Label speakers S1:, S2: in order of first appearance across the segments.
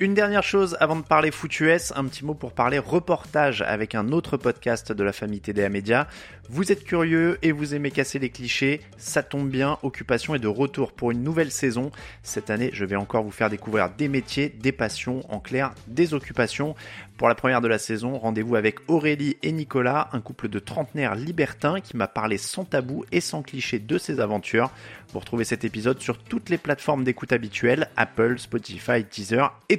S1: Une dernière chose avant de parler foot US, un petit mot pour parler reportage avec un autre podcast de la famille TDA Media. Vous êtes curieux et vous aimez casser les clichés, ça tombe bien, Occupation est de retour pour une nouvelle saison. Cette année, je vais encore vous faire découvrir des métiers, des passions, en clair, des occupations. Pour la première de la saison, rendez-vous avec Aurélie et Nicolas, un couple de trentenaires libertins qui m'a parlé sans tabou et sans cliché de ses aventures. Vous retrouvez cet épisode sur toutes les plateformes d'écoute habituelles, Apple, Spotify, Teaser et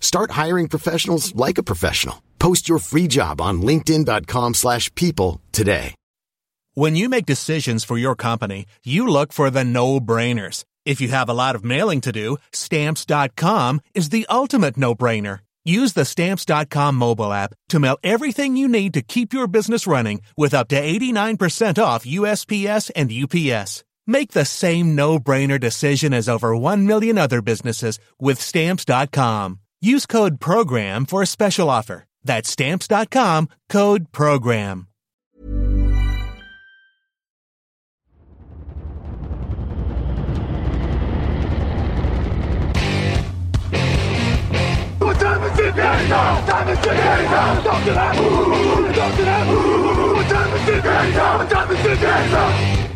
S2: Start hiring professionals like a professional. Post your free job on linkedin.com/people slash people today.
S3: When you make decisions for your company, you look for the no-brainers. If you have a lot of mailing to do, stamps.com is the ultimate no-brainer. Use the stamps.com mobile app to mail everything you need to keep your business running with up to 89% off USPS and UPS. Make the same no-brainer decision as over 1 million other businesses with stamps.com. Use code PROGRAM for a special offer. That's stamps.com, code PROGRAM.
S4: What time is it now? Time is it. What time is it? What time is it?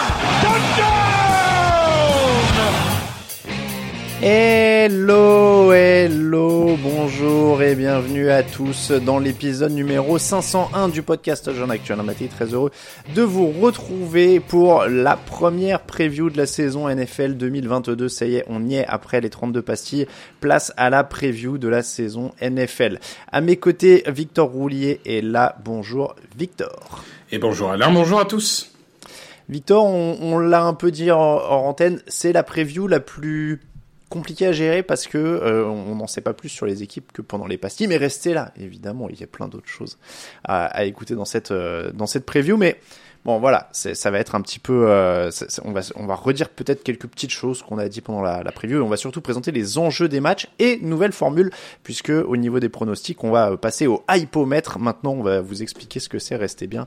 S1: Hello, hello, bonjour et bienvenue à tous dans l'épisode numéro 501 du podcast Jean Actuel. Été très heureux de vous retrouver pour la première preview de la saison NFL 2022. Ça y est, on y est après les 32 pastilles. Place à la preview de la saison NFL. À mes côtés, Victor Roulier est là. Bonjour Victor.
S5: Et bonjour Alain, bonjour à tous.
S1: Victor, on, on l'a un peu dit en, en antenne, c'est la preview la plus compliqué à gérer parce que euh, on n'en sait pas plus sur les équipes que pendant les pastilles, mais restez là, évidemment, il y a plein d'autres choses à, à écouter dans cette euh, dans cette preview, mais bon voilà, ça va être un petit peu, euh, on va on va redire peut-être quelques petites choses qu'on a dit pendant la, la preview, et on va surtout présenter les enjeux des matchs et nouvelle formule puisque au niveau des pronostics, on va passer au hypomètre. Maintenant, on va vous expliquer ce que c'est. Restez bien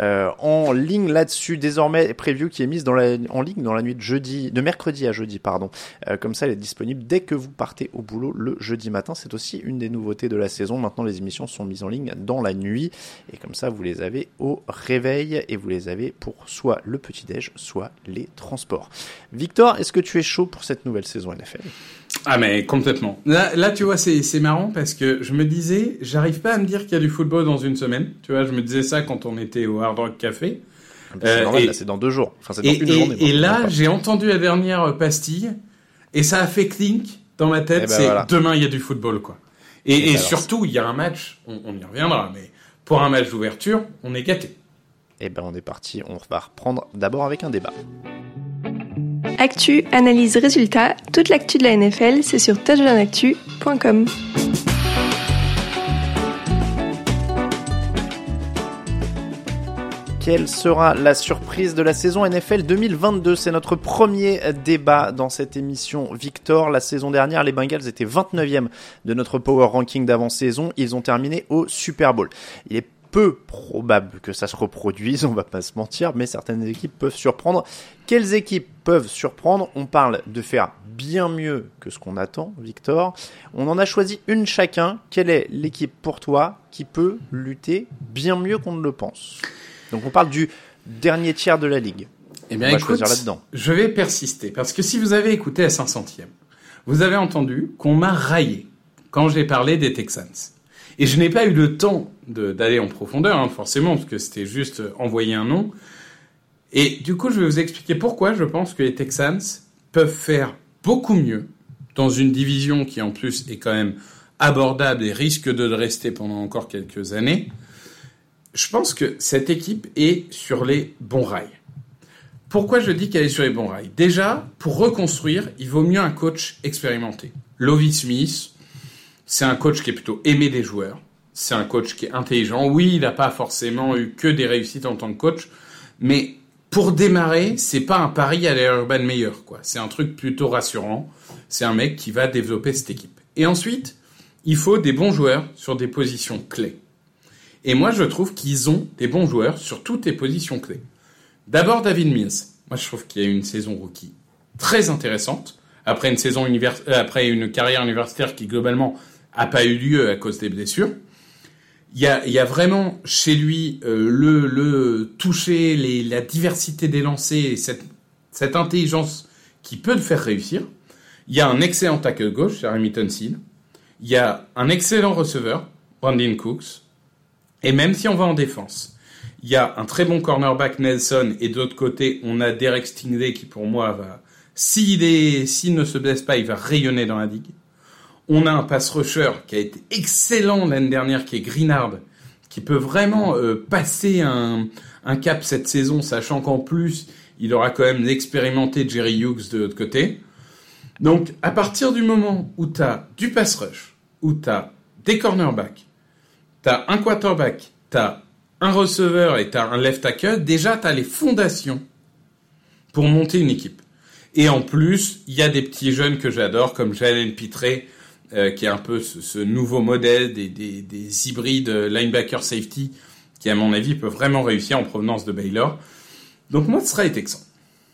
S1: euh, en ligne là-dessus. Désormais, preview qui est mise en ligne dans la nuit de jeudi, de mercredi à jeudi, pardon. Euh, comme ça, elle est disponible dès que vous partez au boulot le jeudi matin. C'est aussi une des nouveautés de la saison. Maintenant, les émissions sont mises en ligne dans la nuit et comme ça, vous les avez au réveil et vous les avez pour soit le petit déj, soit les transports. Victor, est-ce que tu es chaud pour cette nouvelle saison NFL
S5: Ah mais complètement. Là, là tu vois, c'est marrant parce que je me disais, j'arrive pas à me dire qu'il y a du football dans une semaine. Tu vois, je me disais ça quand on était au Hard Rock Café.
S1: C'est euh, normal, c'est dans deux jours. Enfin, c'est dans
S5: et,
S1: une
S5: et,
S1: journée.
S5: Et là, j'ai entendu la dernière pastille et ça a fait clink dans ma tête.
S1: Eh ben
S5: c'est
S1: voilà.
S5: demain il y a du football quoi. Et,
S1: Et
S5: et
S1: alors,
S5: surtout, il y a un match. On, on y reviendra, mais pour un match d'ouverture, on est gâté.
S1: Et ben, on est parti. On va reprendre d'abord avec un débat.
S6: Actu, analyse, résultat, toute l'actu de la NFL, c'est sur touchdownactu.com.
S1: Quelle sera la surprise de la saison NFL 2022 C'est notre premier débat dans cette émission. Victor, la saison dernière, les Bengals étaient 29e de notre power ranking d'avant-saison. Ils ont terminé au Super Bowl. Peu probable que ça se reproduise, on va pas se mentir, mais certaines équipes peuvent surprendre. Quelles équipes peuvent surprendre? On parle de faire bien mieux que ce qu'on attend, Victor. On en a choisi une chacun. Quelle est l'équipe pour toi qui peut lutter bien mieux qu'on ne le pense? Donc on parle du dernier tiers de la ligue.
S5: Eh bien,
S1: on va
S5: écoute,
S1: là-dedans.
S5: je vais persister parce que si vous avez écouté à 500e, vous avez entendu qu'on m'a raillé quand j'ai parlé des Texans. Et je n'ai pas eu le temps d'aller en profondeur, hein, forcément, parce que c'était juste envoyer un nom. Et du coup, je vais vous expliquer pourquoi je pense que les Texans peuvent faire beaucoup mieux dans une division qui en plus est quand même abordable et risque de rester pendant encore quelques années. Je pense que cette équipe est sur les bons rails. Pourquoi je dis qu'elle est sur les bons rails? Déjà, pour reconstruire, il vaut mieux un coach expérimenté. Lovie Smith, c'est un coach qui est plutôt aimé des joueurs. C'est un coach qui est intelligent. Oui, il n'a pas forcément eu que des réussites en tant que coach, mais pour démarrer, c'est pas un pari à l'Urban meilleur, quoi. C'est un truc plutôt rassurant. C'est un mec qui va développer cette équipe. Et ensuite, il faut des bons joueurs sur des positions clés. Et moi, je trouve qu'ils ont des bons joueurs sur toutes les positions clés. D'abord, David Mills. Moi, je trouve qu'il y a eu une saison rookie très intéressante. Après une saison univers... Euh, après une carrière universitaire qui, globalement, a pas eu lieu à cause des blessures. Il y a, vraiment chez lui euh, le, toucher, la diversité des lancers, et cette, intelligence qui peut le faire réussir. Il y a un excellent tackle gauche, Jeremy Tunsil. Il y a un excellent receveur, Brandon Cooks. Et même si on va en défense, il y a un très bon cornerback Nelson et d'autre côté, on a Derek Stingley qui pour moi va, s'il s'il ne se blesse pas, il va rayonner dans la ligue. On a un pass rusher qui a été excellent l'année dernière, qui est Greenard, qui peut vraiment euh, passer un, cap cette saison, sachant qu'en plus, il aura quand même expérimenté Jerry Hughes de l'autre côté. Donc, à partir du moment où tu as du pass rush, où tu as des cornerbacks, tu as un quarterback, tu as un receveur et tu un left tackle, déjà tu as les fondations pour monter une équipe. Et en plus, il y a des petits jeunes que j'adore, comme Jalen Pitré, euh, qui est un peu ce, nouveau modèle des, des, des, hybrides linebacker safety, qui à mon avis peut vraiment réussir en provenance de Baylor. Donc moi, ce sera les Texans.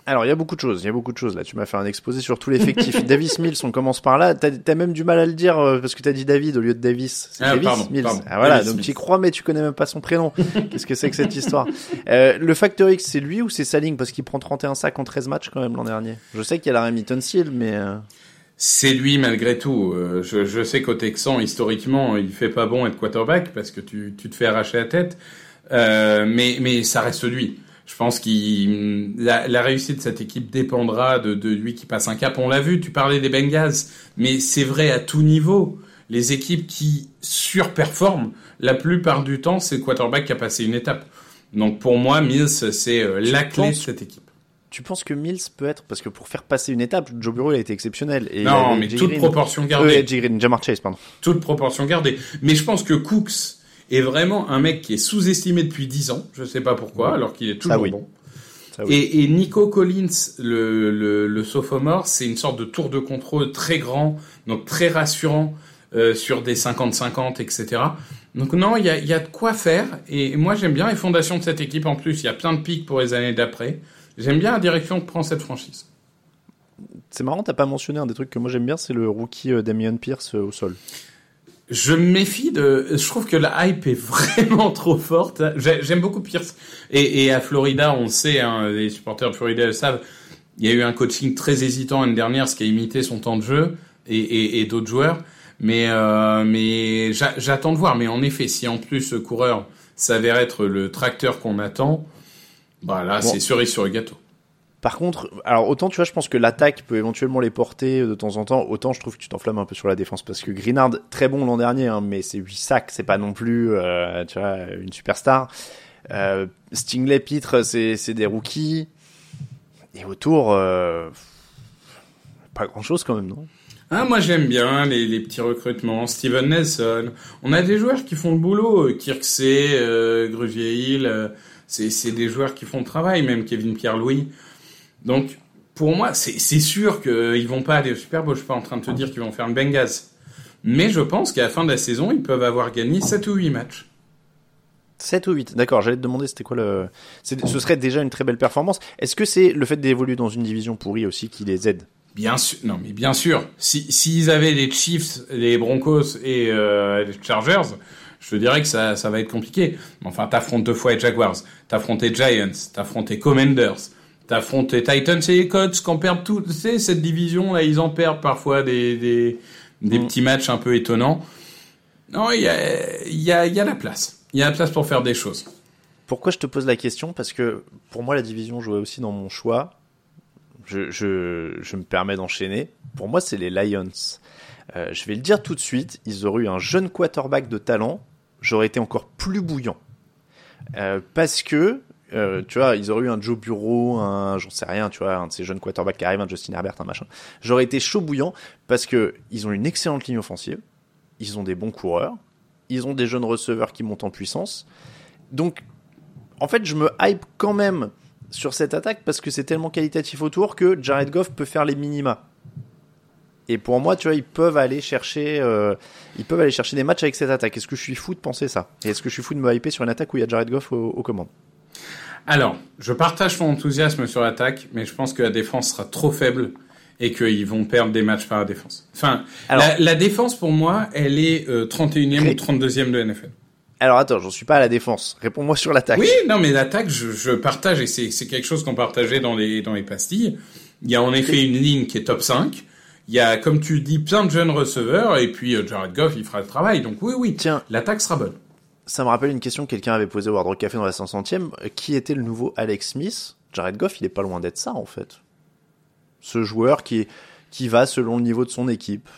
S1: Alors, il y a beaucoup de choses, il y a beaucoup de choses là. Tu m'as fait un exposé sur tout l'effectif. Davis Mills, on commence par là. T'as as même du mal à le dire euh, parce que t'as dit David au lieu de Davis.
S5: C'est ah, Davis Mills.
S1: Ah voilà, donc tu crois mais tu connais même pas son prénom. Qu'est-ce que c'est que cette histoire? Euh, Le Factor X, c'est lui ou c'est Saling? Parce qu'il prend 31 sacs en 13 matchs quand même l'an dernier. Je sais qu'il y a la Remington Seal, mais... Euh,
S5: c'est lui malgré tout. Euh, je, je, sais qu'au Texan, historiquement, il fait pas bon être quarterback parce que tu, tu te fais arracher la tête. Euh, mais, mais ça reste lui. Je pense que la, la, réussite de cette équipe dépendra de, de lui qui passe un cap. On l'a vu, tu parlais des Bengals, mais c'est vrai à tout niveau. Les équipes qui surperforment, la plupart du temps, c'est le quarterback qui a passé une étape. Donc pour moi, Mills, c'est euh, la clé de cette équipe
S1: tu penses que Mills peut être parce que pour faire passer une étape, Joe Bureau a été exceptionnel.
S5: Et non, mais toute proportion gardée.
S1: Euh, Green, Jamar Chase, pardon.
S5: Toute proportion gardée. Mais je pense que Cooks est vraiment un mec qui est sous-estimé depuis 10 ans. Je sais pas pourquoi, alors qu'il est toujours bon. Et, et, Nico Collins, le, le, le sophomore, c'est une sorte de tour de contrôle très grand, donc très rassurant euh, sur des 50-50, etc. Donc non, il y a, y a de quoi faire. Et moi, j'aime bien les fondations de cette équipe. En plus, il y a plein de pics pour les années d'après. J'aime bien la direction que prend cette franchise.
S1: C'est marrant, t'as pas mentionné un des trucs que moi j'aime bien, c'est le rookie euh, Damien Pierce euh, au sol.
S5: Je me méfie de. Je trouve que la hype est vraiment trop forte. J'aime beaucoup Pierce. Et, à Florida, on le sait, hein, les supporters de Florida le savent. Il y a eu un coaching très hésitant l'année dernière, ce qui a imité son temps de jeu et, d'autres joueurs. Mais, euh, mais j'attends de voir. Mais en effet, si en plus ce coureur s'avère être le tracteur qu'on attend, bah là, c'est cerise sur le gâteau.
S1: Par contre, alors autant tu vois, je pense que l'attaque peut éventuellement les porter de temps en temps, autant je trouve que tu t'enflammes un peu sur la défense parce que Greenard, très bon l'an dernier, hein, mais c'est 8 sacs, c'est pas non plus, euh, tu vois, une superstar. Euh, Stingley, Pitre, c'est des rookies. Et autour, euh, pas grand chose quand même, non?
S5: Ah, moi j'aime bien les, les, petits recrutements. Steven Nelson. On a des joueurs qui font le boulot. Kirksey, euh, Grugier Hill c'est des joueurs qui font le travail, même Kevin Pierre-Louis. Donc, pour moi, c'est sûr qu'ils vont pas aller au Super Bowl. Je suis pas en train de te dire qu'ils vont faire un Bengals. Mais je pense qu'à la fin de la saison, ils peuvent avoir gagné 7 ou 8 matchs.
S1: 7 ou 8, d'accord, j'allais te demander c'était quoi le... Ce serait déjà une très belle performance. Est-ce que c'est le fait d'évoluer dans une division pourrie aussi qui les aide?
S5: Bien sûr, non mais bien sûr. S'ils si, avaient les Chiefs, les Broncos et euh, les Chargers, je te dirais que ça, ça va être compliqué. Enfin, t'affrontes deux fois les Jaguars, t'affrontes les Giants, t'affrontes les Commanders, t'affrontes les Titans et les Colts qui en perdent tout. Tu sais, cette division là, ils en perdent parfois des, des, des mm. petits matchs un peu étonnants. Non, il y a, y a la place. Il y a la place pour faire des choses.
S1: Pourquoi je te pose la question? Parce que pour moi, la division jouait aussi dans mon choix. Je, je, je me permets d'enchaîner. Pour moi, c'est les Lions. Euh, je vais le dire tout de suite, ils auraient eu un jeune quarterback de talent, j'aurais été encore plus bouillant. Euh, parce que, euh, tu vois, ils auraient eu un Joe Bureau, un, j'en sais rien, tu vois, un de ces jeunes quarterbacks qui arrivent, un Justin Herbert, un machin. J'aurais été chaud bouillant parce que ils ont une excellente ligne offensive, ils ont des bons coureurs, ils ont des jeunes receveurs qui montent en puissance. Donc, en fait, je me hype quand même sur cette attaque parce que c'est tellement qualitatif autour que Jared Goff peut faire les minima. Et pour moi, tu vois, ils peuvent aller chercher, euh, ils peuvent aller chercher des matchs avec cette attaque. Est-ce que je suis fou de penser ça? Et est-ce que je suis fou de me hyper sur une attaque où il y a Jared Goff aux, aux commandes?
S5: Alors, je partage ton enthousiasme sur l'attaque, mais je pense que la défense sera trop faible et qu'ils vont perdre des matchs par la défense. Enfin,
S1: Alors-
S5: la, la défense pour moi, elle est euh, 31e ou 32e de NFL.
S1: Alors attends, j'en suis pas à la défense. Réponds-moi sur l'attaque.
S5: Oui, non, mais l'attaque, je, je partage, et c'est c'est quelque chose qu'on partageait dans les, dans les pastilles. Il y a en effet une ligne qui est top 5. Il y a, comme tu dis, plein de jeunes receveurs, et puis euh, Jared Goff, il fera le travail. Donc oui, oui,
S1: Tiens.
S5: l'attaque sera bonne.
S1: Ça me rappelle une question que quelqu'un avait posée au Hard Rock Café dans la 500e. Euh, Qui était le nouveau Alex Smith? Jared Goff, il est pas loin d'être ça en fait. Ce joueur qui qui va selon le niveau de son équipe.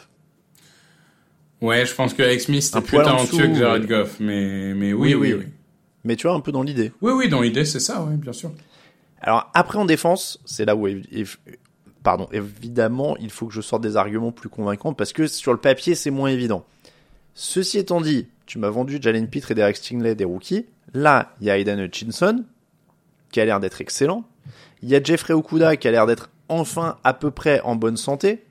S5: Ouais, je pense que Alex Smith était plus talentueux que Jared. Goff, mais, mais oui, oui, oui.
S1: Mais tu vois un peu dans l'idée.
S5: Oui, oui, dans l'idée, c'est ça, oui, bien sûr.
S1: Alors après en défense, c'est là où pardon, évidemment, il faut que je sorte des arguments plus convaincants parce que sur le papier, c'est moins évident. Ceci étant dit, tu m'as vendu Jalen Pitre et Derek Stingley des rookies. Là, il y a Aidan Hutchinson qui a l'air d'être excellent. Il y a Jeffrey Okuda qui a l'air d'être enfin à peu près en bonne santé.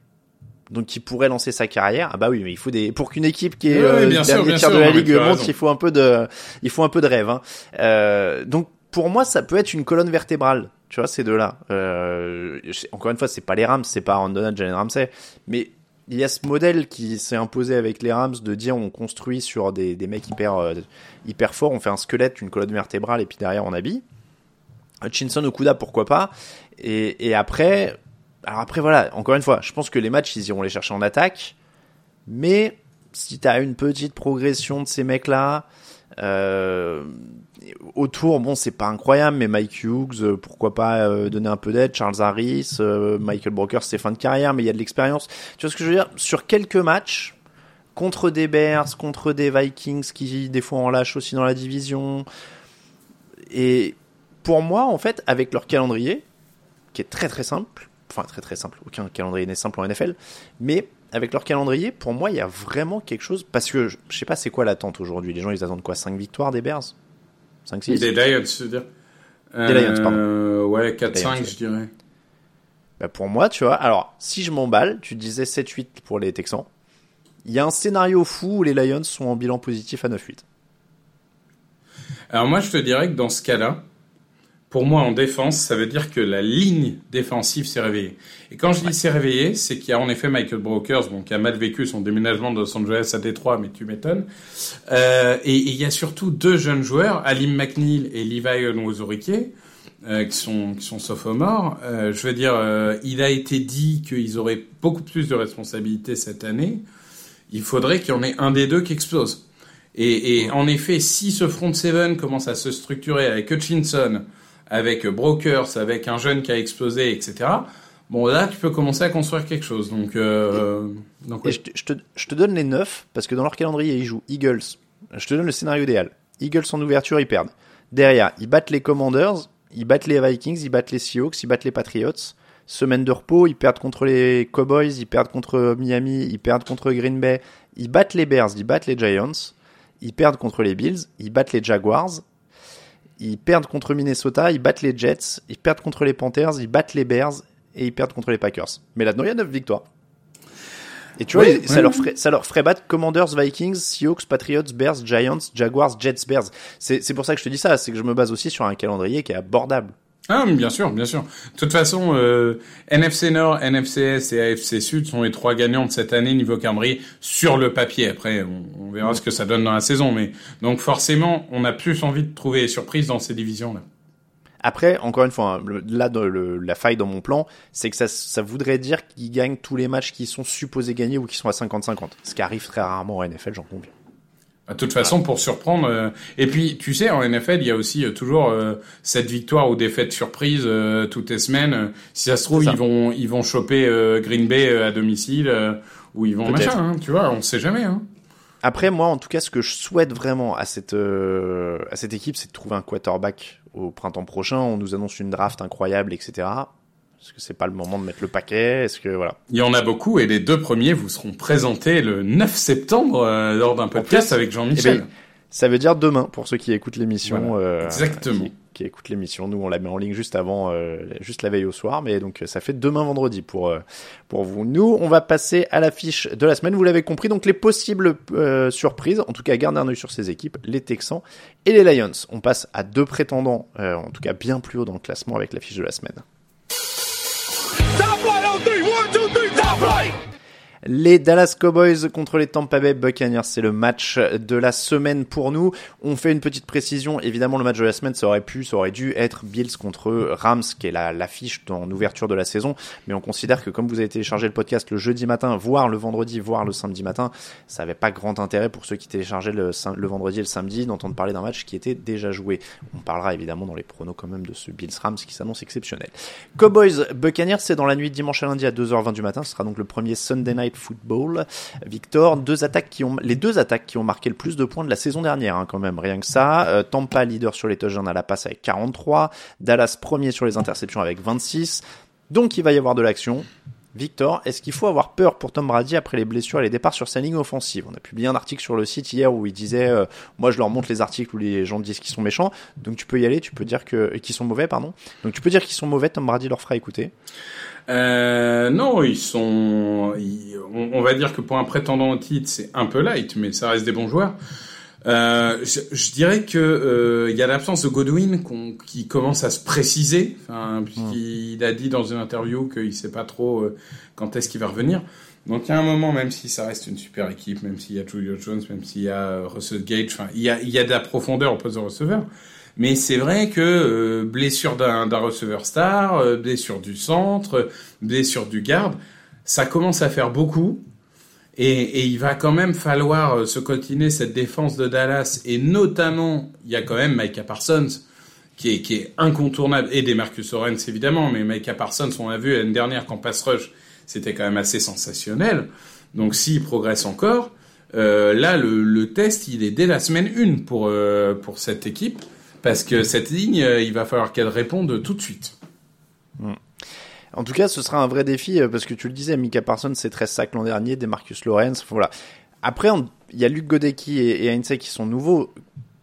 S1: Donc qui pourrait lancer sa carrière. Ah bah oui, mais il faut des pour qu'une équipe qui est
S5: Ouais,
S1: euh,
S5: bien sûr, bien
S1: de la ligue monte, il faut un peu de il faut un peu de rêve. Hein. Euh, donc pour moi, ça peut être une colonne vertébrale. Tu vois, ces deux-là. Euh, encore une fois, c'est pas les Rams, c'est pas Aaron Donald, Jalen Ramsey, mais il y a ce modèle qui s'est imposé avec les Rams de dire on construit sur des, des mecs hyper euh, hyper forts, on fait un squelette, une colonne vertébrale et puis derrière on habille. Hutchinson Okuda, pourquoi pas. Et, après, alors après voilà, encore une fois, je pense que les matchs ils iront les chercher en attaque, mais si t'as une petite progression de ces mecs-là, euh, autour, bon, c'est pas incroyable, mais Mike Hughes, euh, pourquoi pas euh, donner un peu d'aide, Charles Harris, Michael Broker, c'est fin de carrière, mais il y a de l'expérience. Tu vois ce que je veux dire? Sur quelques matchs, contre des Bears, contre des Vikings qui des fois en lâchent aussi dans la division, et pour moi, en fait, avec leur calendrier, qui est très très simple, enfin très très simple, aucun calendrier n'est simple en NFL, mais avec leur calendrier, pour moi, il y a vraiment quelque chose, parce que je je sais pas c'est quoi l'attente aujourd'hui, les gens ils attendent quoi? 5 victoires des Bears? 5 6
S5: Des Lions, je veux dire?
S1: Des Lions, pardon.
S5: Euh, ouais, 4-5,
S1: Lions, ouais.
S5: je dirais.
S1: Bah, pour moi, tu vois, alors si je m'emballe, tu disais 7-8 pour les Texans, il y a un scénario fou où les Lions sont en bilan positif à 9-8.
S5: Alors moi, je te dirais que dans ce cas-là, pour moi, en défense, ça veut dire que la ligne défensive s'est réveillée. Et quand je dis s'est réveillée, c'est qu'il y a en effet Michael Brokers, bon, qui a mal vécu son déménagement de Los Angeles à Détroit, mais tu m'étonnes. Euh, et, et il y a surtout deux jeunes joueurs, Alim McNeil et Levi Onwuzurike, euh, qui sont qui sont sophomores. Euh, je veux dire, il a été dit qu'ils auraient beaucoup plus de responsabilités cette année. Il faudrait qu'il y en ait un des deux qui explose. Et, et en effet, si ce front seven commence à se structurer avec Hutchinson, avec Brokers, avec un jeune qui a explosé, etc. Bon, là, tu peux commencer à construire quelque chose. Donc, euh, donc
S1: Et
S5: oui.
S1: je te, je, te, je te donne les 9 parce que dans leur calendrier, ils jouent Eagles. Je te donne le scénario idéal. Eagles en ouverture, ils perdent. Derrière, ils battent les Commanders, ils battent les Vikings, ils battent les Seahawks, ils battent les Patriots. Semaine de repos, ils perdent contre les Cowboys, ils perdent contre Miami, ils perdent contre Green Bay, ils battent les Bears, ils battent les Giants, ils perdent contre les Bills, ils battent les Jaguars, ils perdent contre Minnesota, ils battent les Jets, ils perdent contre les Panthers, ils battent les Bears et ils perdent contre les Packers. Mais là-dedans, il y a 9 victoires. Et tu vois,
S5: Oui,
S1: ça,
S5: oui,
S1: leur ferait, ça leur ferait battre Commanders, Vikings, Seahawks, Patriots, Bears, Giants, Jaguars, Jets, Bears. C'est pour ça que je te dis ça, c'est que je me base aussi sur un calendrier qui est abordable.
S5: Ah, bien sûr, bien sûr. De toute façon, euh, NFC Nord, NFCS et AFC Sud sont les trois gagnants de cette année niveau calendrier sur le papier. Après, on, verra ce que ça donne dans la saison. Mais donc forcément, on a plus envie de trouver les surprises dans ces divisions-là.
S1: Après, encore une fois, hein, là, la faille dans mon plan, c'est que ça, ça voudrait dire qu'ils gagnent tous les matchs qui sont supposés gagner ou qui sont à 50-50. Ce qui arrive très rarement en NFL, j'en conviens.
S5: De toute façon, pour surprendre. euh, Et puis, tu sais, en NFL, il y a aussi euh, toujours euh, cette victoire ou défaite surprise euh, toutes les semaines. Si ça se trouve,
S1: ça.
S5: ils vont ils vont choper euh, Green Bay euh, à domicile euh, ou ils vont machin. hein, tu vois, on sait jamais. Hein.
S1: Après, moi, en tout cas, ce que je souhaite vraiment à cette, euh, à cette équipe, c'est de trouver un quarterback au printemps prochain. On nous annonce une draft incroyable, etc. Est-ce que c'est pas le moment de mettre le paquet? Est-ce que voilà
S5: Il y en a beaucoup et les deux premiers vous seront présentés le 9 septembre euh, lors d'un podcast avec Jean-Michel.
S1: eh ben, Ça veut dire demain pour ceux qui écoutent l'émission.
S5: Voilà,
S1: euh,
S5: exactement.
S1: Qui, qui écoutent l'émission. Nous, on la met en ligne juste avant, euh, juste la veille au soir, mais donc ça fait demain vendredi pour pour vous. Nous, on va passer à la fiche de la semaine. Vous l'avez compris, donc les possibles surprises. En tout cas, gardez un œil sur ces équipes, les Texans et les Lions. On passe à deux prétendants, en tout cas bien plus haut dans le classement avec la fiche de la semaine. Les Dallas Cowboys contre les Tampa Bay Buccaneers, c'est le match de la semaine pour nous. On fait une petite précision. Évidemment, le match de la semaine, ça aurait pu, ça aurait dû être Bills contre Rams, qui est la l'affiche en ouverture de la saison. Mais on considère que comme vous avez téléchargé le podcast le jeudi matin, voire le vendredi, voire le samedi matin, ça avait pas grand intérêt pour ceux qui téléchargeaient le, vendredi et le samedi d'entendre parler d'un match qui était déjà joué. On parlera évidemment dans les pronos quand même de ce Bills Rams qui s'annonce exceptionnel. Cowboys Buccaneers, c'est dans la nuit dimanche à lundi à 2h20 du matin. Ce sera donc le premier Sunday Night Football. Victor, deux attaques qui ont, les deux attaques qui ont marqué le plus de points de la saison dernière, hein, quand même, rien que ça. Euh, Tampa leader sur les touchdowns à la passe avec 43. Dallas premier sur les interceptions avec 26. Donc il va y avoir de l'action. Victor, est-ce qu'il faut avoir peur pour Tom Brady après les blessures et les départs sur sa ligne offensive? On a publié un article sur le site hier où il disait, euh, moi je leur montre les articles où les gens disent qu'ils sont méchants, donc tu peux y aller, tu peux dire que qu'ils sont mauvais, pardon. Donc tu peux dire qu'ils sont mauvais, Tom Brady leur fera écouter?
S5: Euh, non, ils sont. on, on va dire que pour un prétendant au titre, c'est un peu light, mais ça reste des bons joueurs. Euh, je, je dirais que euh, il y a l'absence de Godwin qu'on- qui commence à se préciser, enfin, puisqu'il a dit dans une interview qu'il sait pas trop euh, quand est-ce qu'il va revenir. Donc il y a un moment, même si ça reste une super équipe, même s'il y a Julio Jones, même s'il y a euh, Russell Gage, enfin il y a, il y a de la profondeur au poste de receveur. Mais c'est vrai que euh, blessure d'un receveur star, euh, blessure du centre, blessure du garde, ça commence à faire beaucoup. Et, et il va quand même falloir euh, se coltiner cette défense de Dallas. Et notamment, il y a quand même Micah Parsons qui est, qui est incontournable. Et des Marcus Lawrence évidemment. Mais Micah Parsons, on l'a vu l'année dernière qu'en pass rush, c'était quand même assez sensationnel. Donc s'il progresse encore, euh, là le, le test il est dès la semaine 1 pour, euh, pour cette équipe. Parce que cette ligne, euh, il va falloir qu'elle réponde tout de suite.
S1: En tout cas, ce sera un vrai défi euh, parce que tu le disais, Mika Parsons, c'est 13 sacs l'an dernier, des Marcus Lawrence, voilà. Après, il y a Luc Godecki et, et Heinze qui sont nouveaux.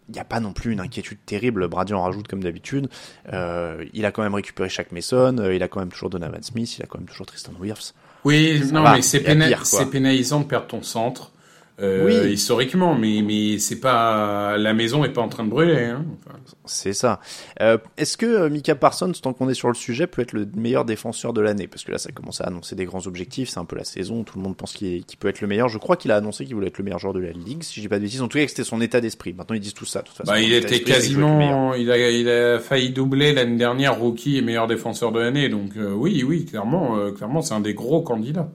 S1: Il n'y a pas non plus une inquiétude terrible. Brady en rajoute comme d'habitude. Euh, il a quand même récupéré Shaq Mason. euh, il a quand même toujours Donovan Smith. Il a quand même toujours Tristan Wirfs.
S5: Oui,
S1: Ça
S5: non,
S1: va,
S5: mais c'est pénalisant de perdre ton centre. Euh,
S1: Oui.
S5: historiquement, mais mais c'est pas la maison est pas en train de brûler. Hein. Enfin,
S1: C'est ça. Euh, Est-ce que euh, Mika Parsons, tant qu'on est sur le sujet, peut être le meilleur défenseur de l'année? Parce que là, ça commence à annoncer des grands objectifs. C'est un peu la saison. Tout le monde pense qu'il peut être le meilleur. Je crois qu'il a annoncé qu'il voulait être le meilleur joueur de la ligue, si dis pas de bêtises. En tout cas, c'était son état d'esprit. Maintenant, ils disent tout ça. De toute façon,
S5: bah, il était quasiment, il a il a failli doubler l'année dernière rookie et meilleur défenseur de l'année. Donc euh, oui, oui, clairement, euh, clairement, c'est un des gros candidats.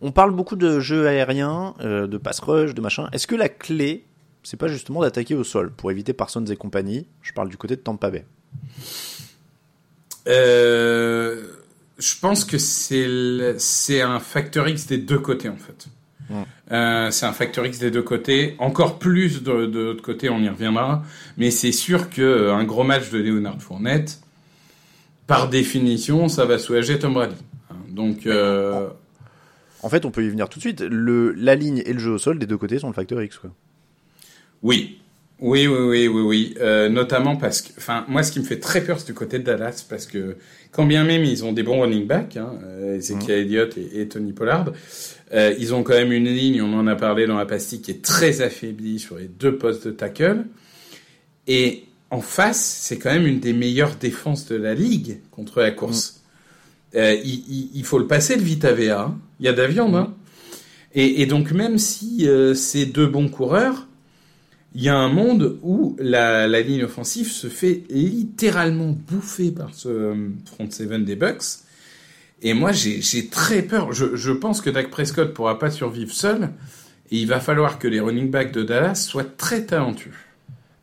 S1: On parle beaucoup de jeux aériens, euh, de pass rush, de machin. Est-ce que la clé, c'est pas justement d'attaquer au sol pour éviter Parsons et compagnie? Je parle du côté de Tampa Bay.
S5: Euh, je pense que c'est un facteur X des deux côtés en fait.
S1: Ouais.
S5: Euh, c'est un facteur X des deux côtés. Encore plus de, de l'autre côté, on y reviendra. Mais c'est sûr que un gros match de Leonard Fournette, par définition, ça va soulager Tom Brady. Hein, Donc, euh,
S1: En fait, on peut y venir tout de suite. Le, la ligne et le jeu au sol des deux côtés sont le facteur X. Quoi.
S5: oui. Oui, oui, oui, oui, oui. Euh, notamment parce que, enfin, moi, ce qui me fait très peur, c'est du côté de Dallas, parce que, quand bien même ils ont des bons running backs, hein, euh, Ezekiel Elliott et, et Tony Pollard, euh, ils ont quand même une ligne, on en a parlé dans la pastille, qui est très affaiblie sur les deux postes de tackle. Et en face, c'est quand même une des meilleures défenses de la ligue contre la course. Euh, il, il- faut le passer le Vitavea. hein. Il y a de la viande. Hein. Et, et donc même si euh, c'est deux bons coureurs, il y a un monde où la, la ligne offensive se fait littéralement bouffer par ce euh, front seven des Bucks. Et moi, j'ai j'ai très peur. Je, je pense que Dak Prescott pourra pas survivre seul. Et il va falloir que les running backs de Dallas soient très talentueux.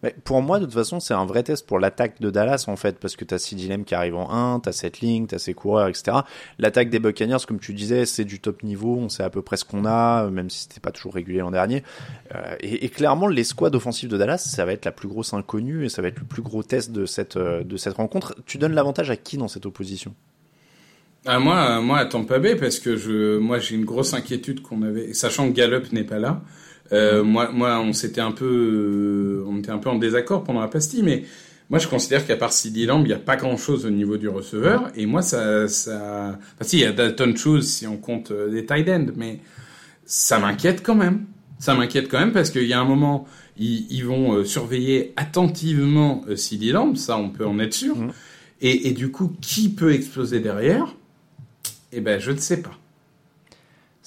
S1: Mais pour moi, de toute façon, c'est un vrai test pour l'attaque de Dallas, en fait, parce que t'as CeeDee Lamb qui arrive en 1, t'as cette ligne, t'as ses coureurs, etc. L'attaque des Buccaneers, comme tu disais, c'est du top niveau, on sait à peu près ce qu'on a, même si c'était pas toujours régulier l'an dernier. Euh, et, clairement, les squads offensifs de Dallas, ça va être la plus grosse inconnue et ça va être le plus gros test de cette, euh, de cette rencontre. Tu donnes l'avantage à qui dans cette opposition?
S5: Ah, moi, moi, à Tampa Bay, parce que je, moi, j'ai une grosse inquiétude qu'on avait, sachant que Gallup n'est pas là. Euh, moi, moi, on s'était un peu, euh, on était un peu en désaccord pendant la pastille, mais moi, je considère qu'à part CD Lamb, il n'y a pas grand-chose au niveau du receveur. Et moi, ça, ça, enfin, si, il y a Dalton Schultz si on compte euh, des tight ends, mais ça m'inquiète quand même. Ça m'inquiète quand même parce qu'il y a un moment, ils, ils vont euh, surveiller attentivement euh, CD Lamb, ça, on peut en être sûr.
S1: Mhm.
S5: Et, et du coup, qui peut exploser derrière? Eh ben, je ne sais pas.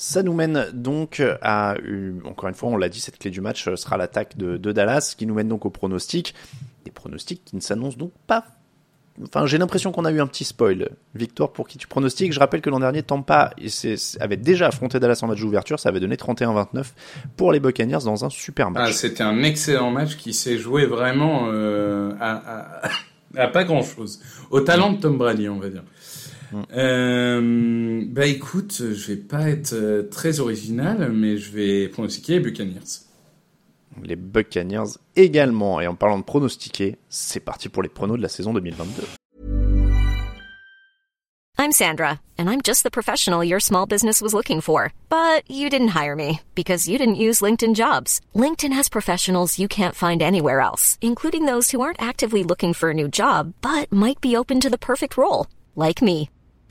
S1: Ça nous mène donc à, euh, encore une fois, on l'a dit, cette clé du match euh, sera l'attaque de, de Dallas, qui nous mène donc au pronostic. Des pronostics qui ne s'annoncent donc pas. Enfin, j'ai l'impression qu'on a eu un petit spoil. Victoire pour qui tu pronostiques. Je rappelle que l'an dernier, Tampa avait déjà affronté Dallas en match d'ouverture. Ça avait donné 31-29 pour les Buccaneers dans un super match.
S5: Ah, c'était un excellent match qui s'est joué vraiment euh, à, à, pas grand chose. Au talent de Tom Brady, on va dire. Euh, bah écoute, je vais pas être euh, très original, mais je vais pronostiquer les Buccaneers.
S1: Les Buccaneers également. Et en parlant de pronostiquer, c'est parti pour les pronos de la saison 2022.
S7: I'm Sandra, and I'm just the professional your small business was looking for. But you didn't hire me because you didn't use LinkedIn jobs. LinkedIn has professionals you can't find anywhere else, including those who aren't actively looking for a new job, but might be open to the perfect role, like me.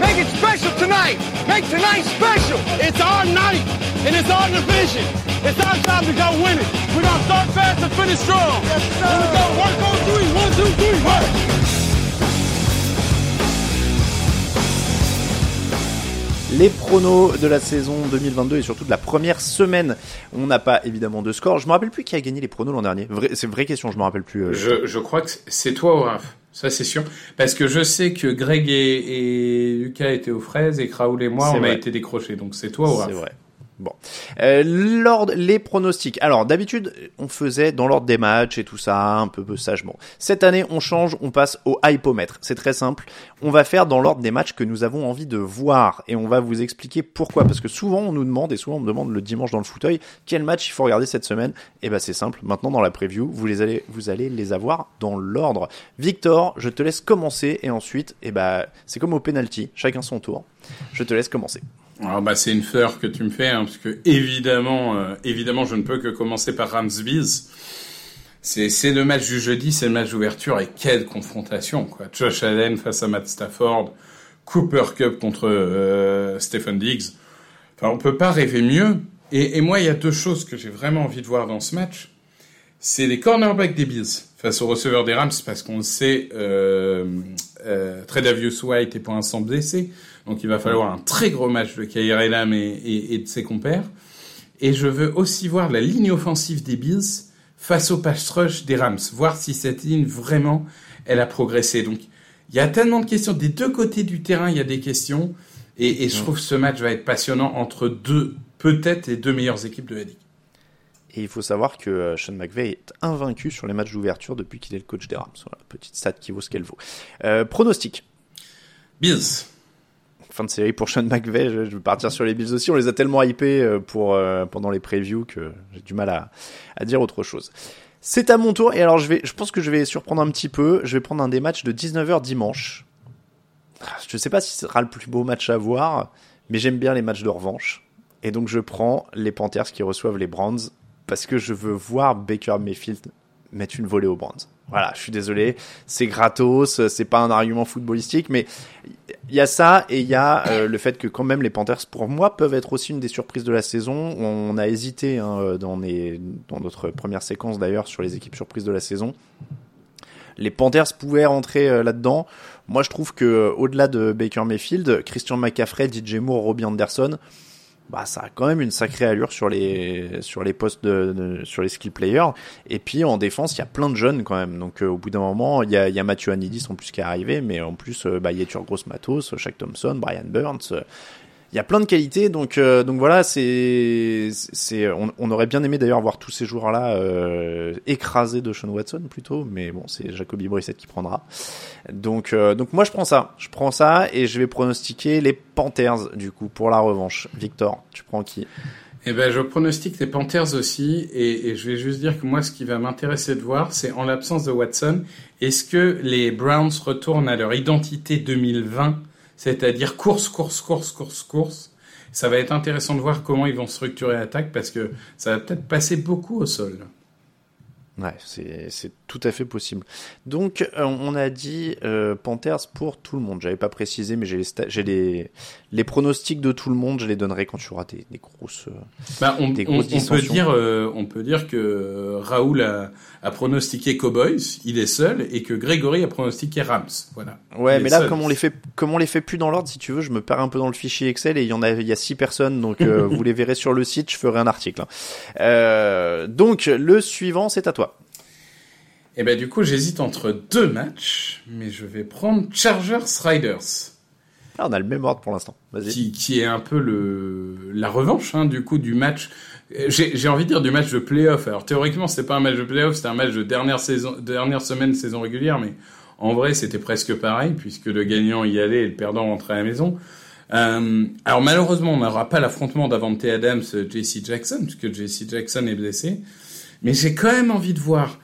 S4: Make it special tonight! Make tonight special! It's our night, and it's our division. It's our time to go win it. We're gonna start fast and finish strong. Yes, sir. Here we go. Work on three. One, two, three. Work!
S1: Les pronos de la saison 2022 et surtout de la première semaine. On n'a pas évidemment de score. Je me rappelle plus qui a gagné les pronos l'an dernier. C'est une vraie question, je me rappelle plus. euh.
S5: Je, je crois que c'est toi, Olaf. Ça, c'est sûr. Parce que je sais que Greg et, et Lucas étaient aux fraises et Raoul et moi, on a été décrochés. Donc c'est toi, Olaf.
S1: C'est vrai. Bon. Euh, l'ordre, les pronostics. Alors, d'habitude, on faisait dans l'ordre des matchs et tout ça, un peu, sagement. Cette année, on change, on passe au hypomètre. C'est très simple. On va faire dans l'ordre des matchs que nous avons envie de voir. Et on va vous expliquer pourquoi. Parce que souvent, on nous demande, et souvent, on me demande le dimanche dans le fauteuil, quel match il faut regarder cette semaine. Et ben, c'est simple. Maintenant, dans la preview, vous les allez, vous allez les avoir dans l'ordre. Victor, je te laisse commencer. Et ensuite, et ben, c'est comme au penalty. Chacun son tour. Je te laisse commencer.
S5: Alors bah c'est une fleur que tu me fais, hein, parce que évidemment, euh, évidemment, je ne peux que commencer par Rams Bills. C'est c'est le match du jeudi, c'est le match d'ouverture et quelle confrontation quoi. Josh Allen face à Matt Stafford, Cooper Cup contre euh, Stephen Diggs. Enfin, on peut pas rêver mieux. Et, et moi, il y a deux choses que j'ai vraiment envie de voir dans ce match. C'est les cornerbacks des Bills face aux receveurs des Rams, parce qu'on le sait, euh, euh, Tredavious White est pour l'instant blessé. Donc il va falloir un très gros match de Kair Elam et, et, et de ses compères. Et je veux aussi voir la ligne offensive des Bills face au pass rush des Rams, voir si cette ligne vraiment elle a progressé. Donc il y a tellement de questions des deux côtés du terrain, il y a des questions et, et je trouve que ce match va être passionnant entre deux peut-être les deux meilleures équipes de la ligue.
S1: Et il faut savoir que euh, Sean McVay est invaincu sur les matchs d'ouverture depuis qu'il est le coach des Rams. Voilà, petite stat qui vaut ce qu'elle vaut. Euh, pronostic.
S5: Bills.
S1: Fin de série pour Sean McVay. Je, vais partir sur les Bills aussi. On les a tellement hypés euh, pour, euh, pendant les previews que j'ai du mal à, à dire autre chose. C'est à mon tour. Et alors, je, vais, je pense que je vais surprendre un petit peu. Je vais prendre un des matchs de 19h dimanche. Ah, Je sais pas si ce sera le plus beau match à voir, mais j'aime bien les matchs de revanche. Et donc, je prends les Panthers qui reçoivent les Browns parce que je veux voir Baker Mayfield mettre une volée aux Browns. Voilà, je suis désolé, c'est gratos, c'est pas un argument footballistique, mais il y a ça et il y a euh, le fait que quand même les Panthers, pour moi, peuvent être aussi une des surprises de la saison. On a hésité hein, dans, les, dans notre première séquence d'ailleurs sur les équipes surprises de la saison. les Panthers pouvaient rentrer euh, là-dedans. Moi, je trouve que au-delà de Baker Mayfield, Christian McCaffrey, DJ Moore, Robbie Anderson, bah ça a quand même une sacrée allure sur les sur les postes de, de- sur les skill players. Et puis en défense il y a plein de jeunes quand même. Donc euh, au bout d'un moment il y a, y a Matthew Anidis en plus qui est arrivé. Mais en plus euh, bah il y a Turgros Matos Shaq Thompson Brian Burns euh, il y a plein de qualités donc euh, donc voilà c'est c'est on, aurait bien aimé d'ailleurs voir tous ces joueurs là euh, écrasés de Sean Watson plutôt mais bon c'est Jacoby Brissett qui prendra. Donc euh, donc moi je prends ça. Je prends ça et je vais pronostiquer les Panthers du coup pour la revanche. Victor tu prends qui?
S5: Eh ben, je pronostique les Panthers aussi, et je vais juste dire que moi, ce qui va m'intéresser de voir, c'est en l'absence de Watson, est-ce que les Browns retournent à leur identité 2020, c'est-à-dire course, course, course, course, course. Ça va être intéressant de voir comment ils vont structurer l'attaque, parce que ça va peut-être passer beaucoup au sol.
S1: Ouais, c'est c'est tout à fait possible. Donc euh, on a dit euh, Panthers pour tout le monde. J'avais pas précisé, mais j'ai les les les pronostics de tout le monde. Je les donnerai quand tu auras des, des grosses. euh,
S5: Bah, on,
S1: Des
S5: on-
S1: grosses
S5: on peut
S1: dissensions.
S5: dire, euh, on peut dire que euh, Raoul a, a pronostiqué Cowboys, il est seul, et que Grégory a pronostiqué Rams. Voilà.
S1: Ouais,
S5: Il
S1: mais là,
S5: seul.
S1: comme on les fait, comme on les fait plus dans l'ordre, si tu veux, je me perds un peu dans le fichier Excel et il y en a, il y a six personnes, donc euh, vous les verrez sur le site. Je ferai un article. hein. Euh, donc le suivant, c'est à toi.
S5: Et ben du coup, j'hésite entre deux matchs, mais je vais prendre Chargers Riders,
S1: Ah, on a le même ordre pour l'instant. Vas-y.
S5: qui, qui est un peu le la revanche hein, du coup du match. euh, J'ai j'ai envie de dire du match de playoff. Alors théoriquement, c'était pas un match de playoff, c'était un match de dernière saison, dernière semaine saison régulière, mais en vrai, c'était presque pareil puisque le gagnant y allait et le perdant rentrait à la maison. Euh, alors malheureusement, on n'aura pas l'affrontement d'Avante Adams, JC Jackson, puisque JC Jackson est blessé. Mais j'ai quand même envie de voir.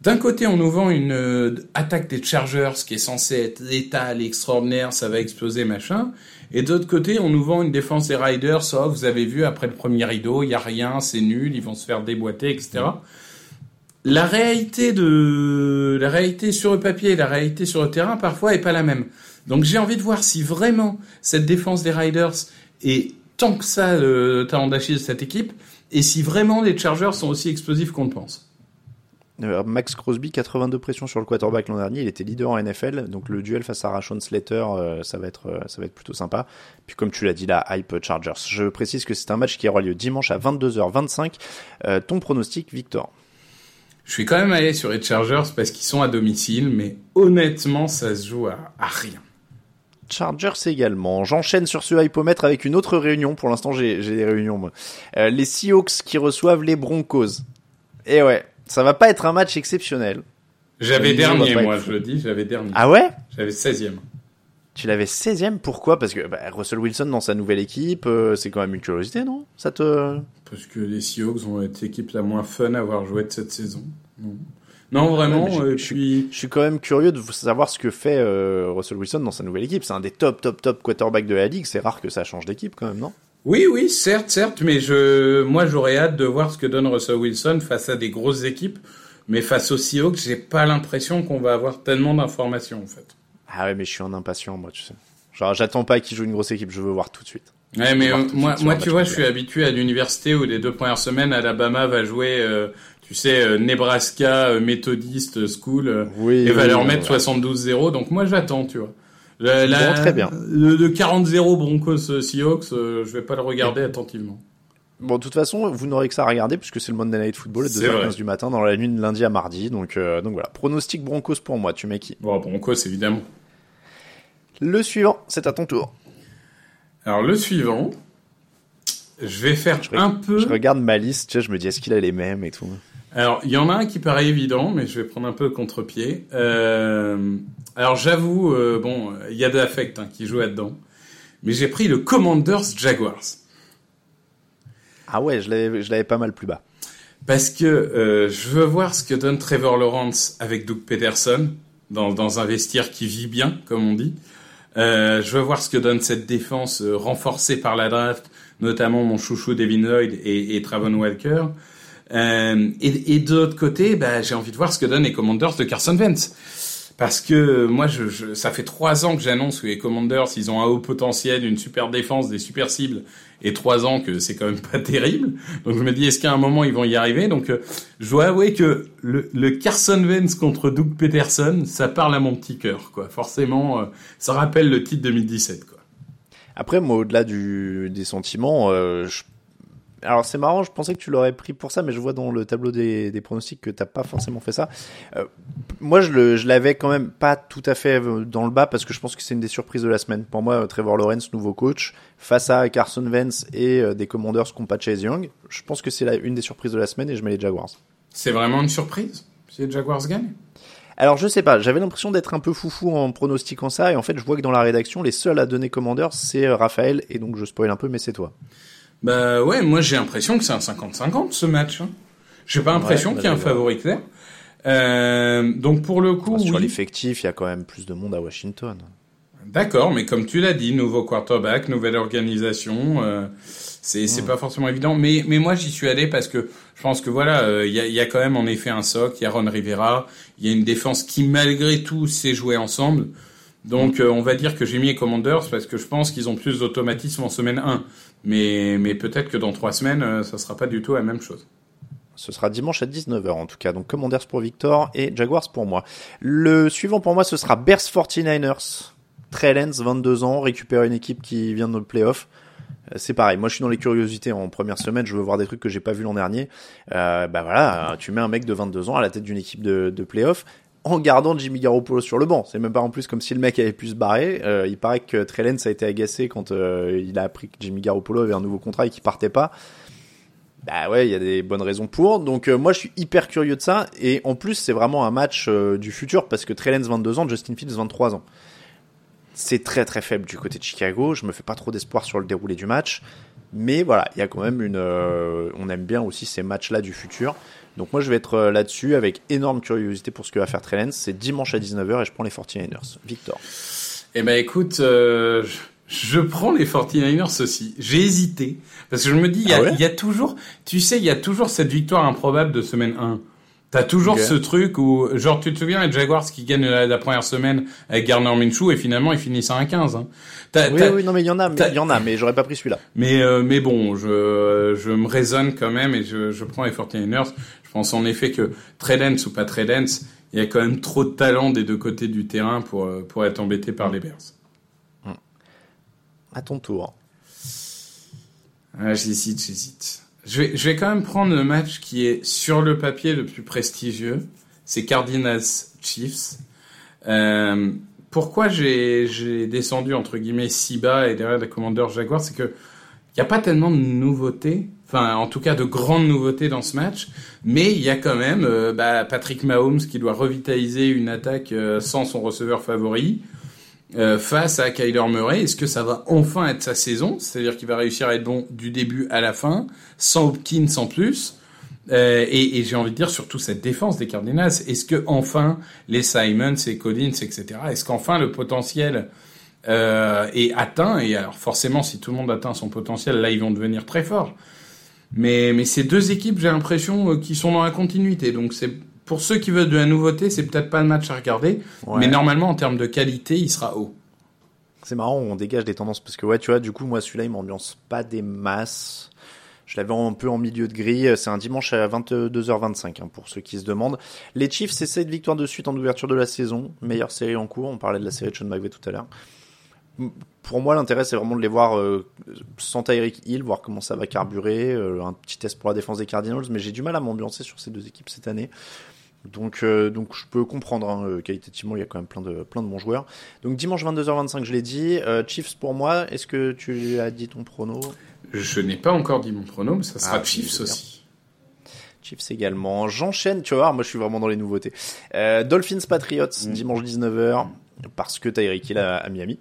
S5: D'un côté, on nous vend une euh, attaque des Chargers qui est censée être létale, extraordinaire, ça va exploser, machin. Et d'autre côté, on nous vend une défense des Riders, oh, vous avez vu, après le premier rideau, il y a rien, c'est nul, ils vont se faire déboîter, etc. La réalité de, la réalité sur le papier et la réalité sur le terrain, parfois, est pas la même. Donc j'ai envie de voir si vraiment cette défense des Riders est tant que ça le talent d'Achille de cette équipe, et si vraiment les Chargers sont aussi explosifs qu'on le pense.
S1: Euh, Max Crosby, 82 pressions sur le quarterback l'an dernier, il était leader en NFL, donc le duel face à Rashon Slater, euh, ça va être, euh, ça va être plutôt sympa. Puis comme tu l'as dit là, hype Chargers. Je précise que c'est un match qui aura lieu dimanche à 22h25. Euh, ton pronostic, Victor?
S5: Je suis quand même allé sur les Chargers parce qu'ils sont à domicile, mais honnêtement, ça se joue à, à rien.
S1: Chargers également. J'enchaîne sur ce hypomètre avec une autre réunion. Pour l'instant, j'ai j'ai des réunions, moi. Euh, les Seahawks qui reçoivent les Broncos. Et ouais, ça va pas être un match exceptionnel.
S5: J'avais dernier, moi,
S1: être
S5: je le dis, j'avais dernier.
S1: Ah ouais?
S5: J'avais 16e.
S1: Tu l'avais 16ème, pourquoi? Parce que bah, Russell Wilson dans sa nouvelle équipe, euh, c'est quand même une curiosité, non? Ça te...
S5: Parce que les Seahawks vont être l'équipe la moins fun à avoir joué de cette saison. Non, non vraiment,
S1: Ouais,
S5: euh,
S1: je-
S5: puis...
S1: Je suis quand même curieux de savoir ce que fait euh, Russell Wilson dans sa nouvelle équipe. C'est un des top, top, top quarterbacks de la ligue. C'est rare que ça change d'équipe quand même, non?
S5: Oui, oui, certes, certes, mais je, moi, j'aurais hâte de voir ce que donne Russell Wilson face à des grosses équipes. Mais face aux Seahawks, j'ai pas l'impression qu'on va avoir tellement d'informations, en fait.
S1: Ah ouais, mais je suis un impatient, moi, tu sais. Genre, j'attends pas qu'il joue une grosse équipe, je veux voir tout de suite.
S5: Ouais, mais euh, moi, moi tu vois, je suis habitué à l'université où les deux premières semaines, Alabama va jouer, euh, tu sais, euh, Nebraska euh, Methodist School euh,
S1: Oui,
S5: et va
S1: oui,
S5: leur mettre
S1: oui.
S5: 72-0. Donc moi, j'attends, tu vois. La-
S1: Bon, très bien.
S5: Le, le 40-0 Broncos euh, Seahawks, euh, je vais pas le regarder attentivement.
S1: Bon, de toute façon, vous n'aurez que ça à regarder puisque c'est le Monday Night Football,
S5: vrai.
S1: 2h15 du matin, dans la nuit de lundi à mardi. Donc, euh, donc voilà. Pronostic Broncos pour moi, tu mets qui?
S5: Bon, Broncos, évidemment.
S1: Le suivant, c'est à ton tour.
S5: Alors le suivant, je vais faire
S1: Je,
S5: un peu.
S1: je regarde ma liste, tu sais, je me dis est-ce qu'il a les mêmes et tout?
S5: Alors, il y en a un qui paraît évident, mais je vais prendre un peu le contre-pied. Euh, alors, j'avoue, euh, bon, il y a de l'affect hein, qui joue là-dedans. Mais j'ai pris le Commanders Jaguars.
S1: Ah ouais, je l'avais, pas mal plus bas.
S5: Parce que euh, je veux voir ce que donne Trevor Lawrence avec Doug Peterson dans, dans un vestiaire qui vit bien, comme on dit. Euh, je veux voir ce que donne cette défense euh, renforcée par la draft, notamment mon chouchou Devin Lloyd et, et Travon Walker. Et, et de l'autre côté, bah, j'ai envie de voir ce que donnent les Commanders de Carson Wentz. Parce que moi, je, je, ça fait trois ans que j'annonce que les Commanders, ils ont un haut potentiel, une super défense, des super cibles, et trois ans que c'est quand même pas terrible. Donc je me dis, est-ce qu'à un moment ils vont y arriver? Donc euh, je dois avouer que le, le, Carson Wentz contre Doug Peterson, ça parle à mon petit cœur, quoi. Forcément, euh, ça rappelle le titre 2017, quoi.
S1: Après, moi, au-delà des sentiments, euh, je alors c'est marrant, je pensais que tu l'aurais pris pour ça, mais je vois dans le tableau des, des pronostics que t'as pas forcément fait ça. Euh, moi, je, l'avais quand même pas tout à fait euh, dans le bas parce que je pense que c'est une des surprises de la semaine. Pour moi, Trevor Lawrence, nouveau coach, face à Carson Wentz et euh, des Commanders qui pas Chase Young, je pense que c'est une des surprises de la semaine et je mets les Jaguars.
S5: C'est vraiment une surprise si les Jaguars gagnent?
S1: Alors je sais pas, j'avais l'impression d'être un peu foufou en pronostiquant ça et en fait je vois que dans la rédaction les seuls à donner Commanders c'est Raphaël et donc je spoil un peu mais c'est toi.
S5: Bah ouais, moi j'ai l'impression que c'est un 50-50 ce match. Hein. J'ai pas l'impression qu'il y a un favori clair. Euh, donc pour le coup,
S1: sur
S5: oui.
S1: l'effectif, il y a quand même plus de monde à Washington.
S5: D'accord, mais comme tu l'as dit, nouveau quarterback, nouvelle organisation, euh, c'est c'est pas forcément évident. Mais mais moi j'y suis allé parce que je pense que voilà, euh, il y, a, y a quand même en effet un soc, il y a Ron Rivera, il y a une défense qui malgré tout s'est jouée ensemble. Donc euh, on va dire que j'ai mis les Commanders parce que je pense qu'ils ont plus d'automatisme en semaine 1. Mais, mais peut-être que dans trois semaines, euh, ça sera pas du tout la même chose.
S1: Ce sera dimanche à 19h en tout cas. Donc Commanders pour Victor et Jaguars pour moi. Le suivant pour moi, ce sera Bears 49ers. Trellens, 22 ans, récupère une équipe qui vient de nos playoffs. Euh, c'est pareil. Moi, je suis dans les curiosités en première semaine. Je veux voir des trucs que j'ai pas vu l'an dernier. Euh, bah voilà, tu mets un mec de 22 ans à la tête d'une équipe de, de playoffs en gardant Jimmy Garoppolo sur le banc. C'est même pas en plus comme si le mec avait pu se barrer. Euh, il paraît que Trellens a été agacé quand euh, il a appris que Jimmy Garoppolo avait un nouveau contrat et qu'il partait pas. Bah ouais, il y a des bonnes raisons pour. Donc euh, moi je suis hyper curieux de ça et en plus c'est vraiment un match du futur parce que Trellens 22 ans, Justin Fields 23 ans. C'est très très faible du côté de Chicago. Je me fais pas trop d'espoir sur le déroulé du match, mais voilà, il y a quand même une. on aime bien aussi ces matchs-là du futur. Donc moi je vais être euh, là-dessus avec énorme curiosité pour ce que va faire Trellens. C'est dimanche à 19h et je prends les 49ers. Victor.
S5: Eh ben écoute, euh, je prends les 49ers aussi. J'ai hésité parce que je me dis il y, ah y, a toujours, tu sais, il y a toujours cette victoire improbable de semaine 1. T'as toujours ce truc où, genre, tu te souviens les Jaguars qui gagnent la, première semaine avec Garner Minshew et finalement ils finissent à 1-15. Hein.
S1: oui, oui, non, mais il y en a, il y en a, mais j'aurais pas pris celui-là.
S5: Mais, euh, mais bon, je, je me raisonne quand même et je, je prends les 49ers. Je pense en effet que Trellens ou pas Trellens, il y a quand même trop de talent des deux côtés du terrain pour, euh, pour être embêté par les Bears.
S1: Mm. À ton tour.
S5: Ah, j'hésite, j'hésite. Je vais, je vais quand même prendre le match qui est sur le papier le plus prestigieux. C'est Cardinals Chiefs. Euh, pourquoi j'ai descendu entre guillemets si bas et derrière les commandeurs Jaguars, c'est que il n'y a pas tellement de nouveautés enfin en tout cas de grandes nouveautés dans ce match, mais il y a quand même euh, bah, Patrick Mahomes qui doit revitaliser une attaque euh, sans son receveur favori euh, face à Kyler Murray. Est-ce que ça va enfin être sa saison? C'est-à-dire qu'il va réussir à être bon du début à la fin, sans Hopkins en plus et, j'ai envie de dire surtout cette défense des Cardinals. Est-ce que enfin les Simons et Collins, etc. Est-ce qu'enfin le potentiel est atteint? Et alors forcément, si tout le monde atteint son potentiel, là ils vont devenir très forts. Mais, mais ces deux équipes, j'ai l'impression, euh, qui sont dans la continuité. Donc c'est pour ceux qui veulent de la nouveauté, c'est peut-être pas le match à regarder. Mais normalement, en termes de qualité, il sera haut.
S1: C'est marrant, on dégage des tendances parce que ouais, tu vois, du coup, moi, celui-là, il m'ambiance pas des masses. Je l'avais un peu en milieu de grille. C'est un dimanche à 22h25 hein, pour ceux qui se demandent. Les Chiefs, c'est 7 victoires de suite en ouverture de la saison. Meilleure série en cours. On parlait de la série de Sean McVay tout à l'heure pour moi, l'intérêt, c'est vraiment de les voir euh, sans Tyreek Hill, voir comment ça va carburer. Euh, un petit test pour la défense des Cardinals, mais j'ai du mal à m'ambiancer sur ces deux équipes cette année. Donc, euh, donc je peux comprendre, hein, qualitativement, il y a quand même plein de, plein de bons joueurs. Donc, dimanche 22h25, je l'ai dit. Chiefs pour moi, est-ce que tu as dit ton prono?
S5: Je n'ai pas encore dit mon prono, mais ça sera ah, Chiefs aussi.
S1: Chiefs également. J'enchaîne, tu vas voir, moi je suis vraiment dans les nouveautés. Dolphins Patriots, mm. dimanche 19h, parce que Tyreek Hill à Miami.